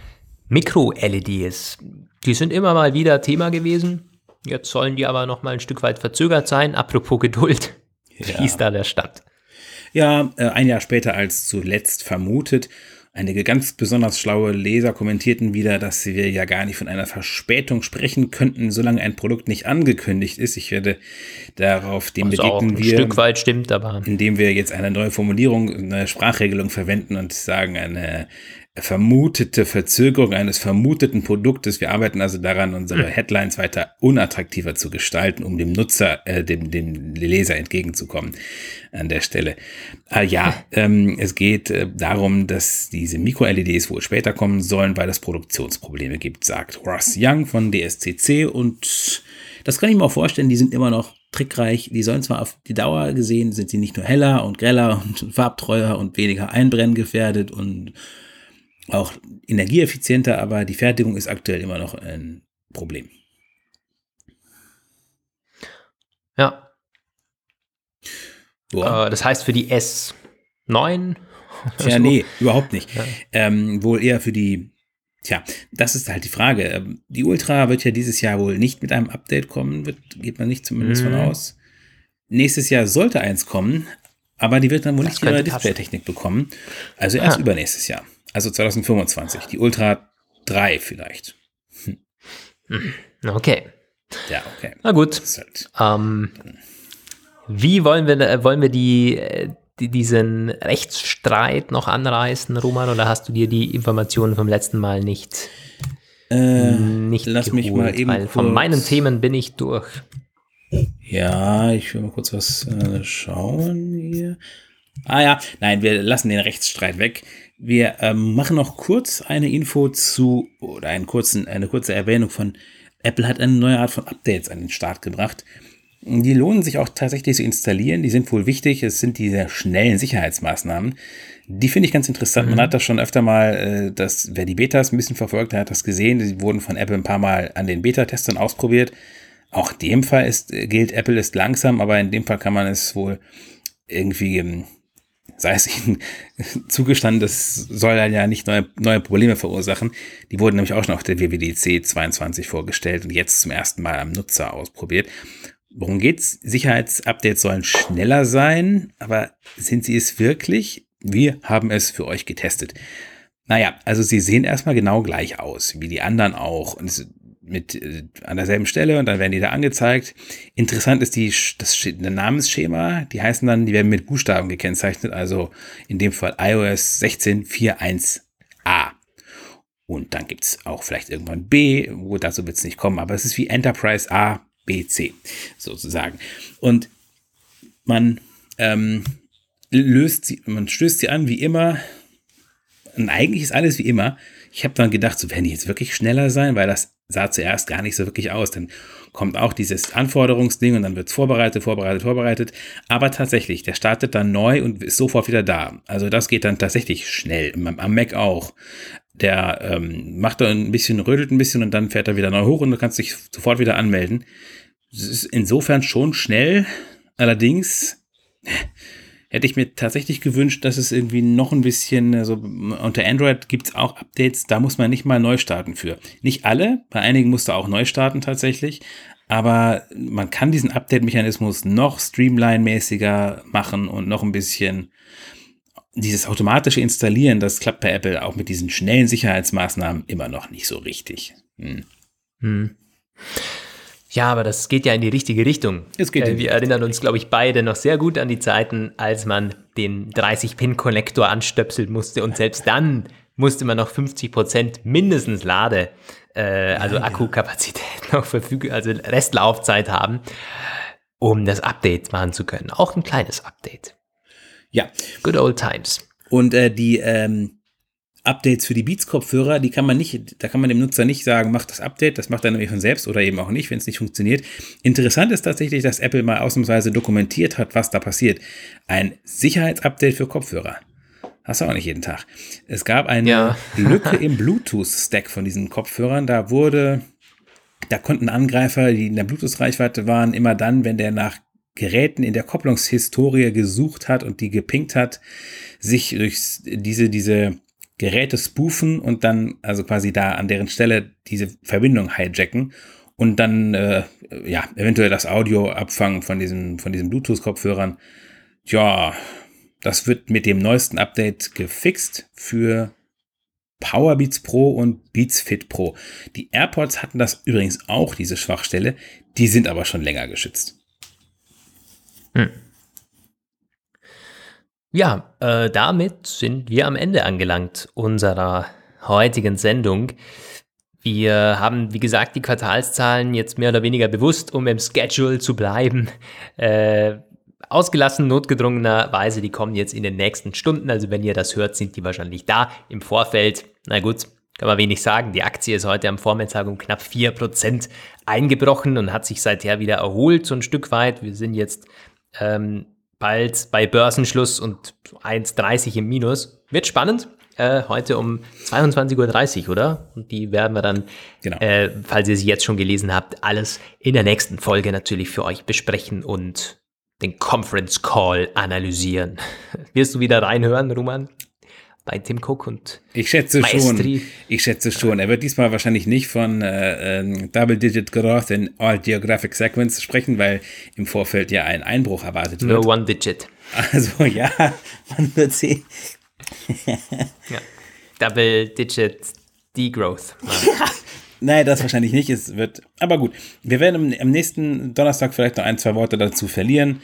Mikro-LEDs. Die sind immer mal wieder Thema gewesen. Jetzt sollen die aber noch mal ein Stück weit verzögert sein. Apropos Geduld. Ja. Wie ist da der Stand? Ja, äh, ein Jahr später als zuletzt vermutet. Einige ganz besonders schlaue Leser kommentierten wieder, dass wir ja gar nicht von einer Verspätung sprechen könnten, solange ein Produkt nicht angekündigt ist. Ich werde darauf dem auch begegnen ein wir, Stück weit stimmt, aber indem wir jetzt eine neue Formulierung, eine Sprachregelung verwenden und sagen, eine vermutete Verzögerung eines vermuteten Produktes. Wir arbeiten also daran, unsere Headlines weiter unattraktiver zu gestalten, um dem Nutzer, äh, dem, dem Leser entgegenzukommen an der Stelle. Ah, ja, [LAUGHS] ähm, es geht äh, darum, dass diese Mikro-LEDs wohl später kommen sollen, weil es Produktionsprobleme gibt, sagt Ross Young von DSCC und das kann ich mir auch vorstellen, die sind immer noch trickreich. Die sollen zwar auf die Dauer gesehen, sind sie nicht nur heller und greller und farbtreuer und weniger einbrenngefährdet und auch energieeffizienter, aber die Fertigung ist aktuell immer noch ein Problem. ja. Äh, das heißt für die S9. Tja, nee, überhaupt nicht. Ähm, wohl eher für die Tja, das ist halt die Frage. Ähm, die Ultra wird ja dieses Jahr wohl nicht mit einem Update kommen, wird, geht man nicht zumindest mhm. von aus. Nächstes Jahr sollte eins kommen, aber die wird dann wohl das nicht die neue Display-Technik bekommen. Also erst ah. übernächstes Jahr. Also 2025. Die Ultra 3 vielleicht. Hm. Okay. Ja, okay. Na gut. Halt ähm, wie wollen wir, äh, wollen wir die, äh, die, diesen Rechtsstreit noch anreißen, Roman, oder hast du dir die Informationen vom letzten Mal nicht, äh, nicht lass geholt? mich mal eben Weil von meinen Themen bin ich durch. Ja, ich will mal kurz was äh, schauen hier. Ah ja, nein, wir lassen den Rechtsstreit weg. Wir ähm, machen noch kurz eine Info zu, oder einen kurzen, eine kurze Erwähnung von Apple hat eine neue Art von Updates an den Start gebracht. Die lohnen sich auch tatsächlich zu installieren. Die sind wohl wichtig. Es sind diese schnellen Sicherheitsmaßnahmen. Die finde ich ganz interessant. Mhm. Man hat das schon öfter mal, äh, das, wer die Betas ein bisschen verfolgt, der hat das gesehen. Die wurden von Apple ein paar Mal an den Beta-Testern ausprobiert. Auch in dem Fall ist, gilt, Apple ist langsam, aber in dem Fall kann man es wohl irgendwie, ähm, sei es ihnen [LAUGHS] zugestanden, das soll dann ja nicht neue, neue Probleme verursachen. Die wurden nämlich auch schon auf der WWDC 22 vorgestellt und jetzt zum ersten Mal am Nutzer ausprobiert. Worum geht's? Sicherheitsupdates sollen schneller sein, aber sind sie es wirklich? Wir haben es für euch getestet. Naja, also sie sehen erstmal genau gleich aus, wie die anderen auch. Und es, mit äh, an derselben Stelle und dann werden die da angezeigt. Interessant ist die, das, das Namensschema. Die heißen dann, die werden mit Buchstaben gekennzeichnet, also in dem Fall iOS 16.4.1a. Und dann gibt's auch vielleicht irgendwann B, wo dazu wird's nicht kommen, aber es ist wie Enterprise A, B, C sozusagen. Und man ähm, löst sie, man stößt sie an wie immer. Und eigentlich ist alles wie immer. Ich habe dann gedacht, so werden die jetzt wirklich schneller sein, weil das sah zuerst gar nicht so wirklich aus. Dann kommt auch dieses Anforderungsding und dann wird es vorbereitet, vorbereitet, vorbereitet. Aber tatsächlich, der startet dann neu und ist sofort wieder da. Also das geht dann tatsächlich schnell. Am Mac auch. Der ähm, macht dann ein bisschen, rödelt ein bisschen und dann fährt er wieder neu hoch und du kannst dich sofort wieder anmelden. Es ist insofern schon schnell. Allerdings hätte ich mir tatsächlich gewünscht, dass es irgendwie noch ein bisschen, also unter Android gibt es auch Updates, da muss man nicht mal neu starten für. Nicht alle, bei einigen musst du auch neu starten tatsächlich, aber man kann diesen Update-Mechanismus noch streamline-mäßiger machen und noch ein bisschen dieses automatische Installieren, das klappt bei Apple auch mit diesen schnellen Sicherheitsmaßnahmen immer noch nicht so richtig. Hm. Hm. Ja, aber das geht ja in die richtige Richtung. Es geht äh, wir erinnern uns, glaube ich, beide noch sehr gut an die Zeiten, als man den 30-Pin-Konnektor anstöpseln musste und selbst dann musste man noch 50 Prozent mindestens Lade, äh, also ja, Akkukapazität ja. [LAUGHS] noch verfügen, also Restlaufzeit haben, um das Update machen zu können. Auch ein kleines Update. Ja. Good old times. Und äh, die ähm, Updates für die Beats-Kopfhörer, die kann man nicht, da kann man dem Nutzer nicht sagen, mach das Update, das macht er nämlich von selbst oder eben auch nicht, wenn es nicht funktioniert. Interessant ist tatsächlich, dass Apple mal ausnahmsweise dokumentiert hat, was da passiert. Ein Sicherheitsupdate für Kopfhörer. Hast du auch nicht jeden Tag. Es gab eine ja. [LAUGHS] Lücke im Bluetooth-Stack von diesen Kopfhörern. Da wurde, da konnten Angreifer, die in der Bluetooth-Reichweite waren, immer dann, wenn der nach Geräten in der Kopplungshistorie gesucht hat und die gepinkt hat, sich durch diese, diese Geräte spoofen und dann also quasi da an deren Stelle diese Verbindung hijacken und dann äh, ja eventuell das Audio abfangen von diesen von diesen Bluetooth-Kopfhörern. Ja, das wird mit dem neuesten Update gefixt für Powerbeats Pro und Beats Fit Pro. Die AirPods hatten das übrigens auch, diese Schwachstelle. Die sind aber schon länger geschützt. Hm. Ja, äh, damit sind wir am Ende angelangt unserer heutigen Sendung. Wir haben, wie gesagt, die Quartalszahlen jetzt mehr oder weniger bewusst, um im Schedule zu bleiben, äh, ausgelassen, notgedrungenerweise. Die kommen jetzt in den nächsten Stunden. Also wenn ihr das hört, sind die wahrscheinlich da im Vorfeld. Na gut, kann man wenig sagen. Die Aktie ist heute am Vormittag um knapp 4% eingebrochen und hat sich seither wieder erholt, so ein Stück weit. Wir sind jetzt ähm, bald bei Börsenschluss und 1,30 im Minus. Wird spannend. Äh, heute um 22.30 Uhr, oder? Und die werden wir dann, genau. äh, falls ihr sie jetzt schon gelesen habt, alles in der nächsten Folge natürlich für euch besprechen und den Conference Call analysieren. [LAUGHS] Wirst du wieder reinhören, Roman? Bei Tim Cook und ich schätze Maestri. schon. Ich schätze schon. Er wird diesmal wahrscheinlich nicht von äh, äh, Double-Digit Growth in All Geographic Segments sprechen, weil im Vorfeld ja ein Einbruch erwartet wird. Nur One Digit. Also [LAUGHS] ja, man wird sehen. ja. Double Digit Degrowth. Ja. Nein, das wahrscheinlich nicht. Es wird, aber gut. Wir werden am, nächsten Donnerstag vielleicht noch ein, zwei Worte dazu verlieren.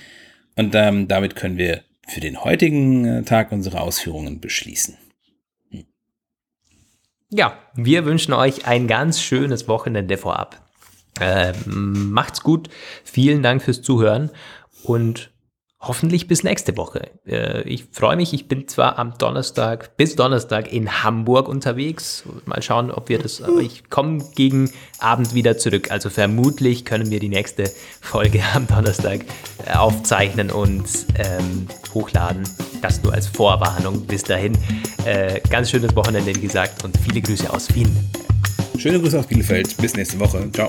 Und ähm, damit können wir für den heutigen äh, Tag unsere Ausführungen beschließen. Hm. Ja, wir wünschen euch ein ganz schönes Wochenende vorab. Äh, macht's gut. Vielen Dank fürs Zuhören und hoffentlich bis nächste Woche. Äh, ich freue mich, ich bin zwar am Donnerstag bis Donnerstag in Hamburg unterwegs. Mal schauen, ob wir das, aber ich komme gegen Abend wieder zurück. Also vermutlich können wir die nächste Folge am Donnerstag äh, aufzeichnen und ähm, hochladen. Das nur als Vorwarnung. Bis dahin, äh, ganz schönes Wochenende, wie gesagt, und viele Grüße aus Wien. Schöne Grüße aus Bielefeld. Bis nächste Woche. Ciao.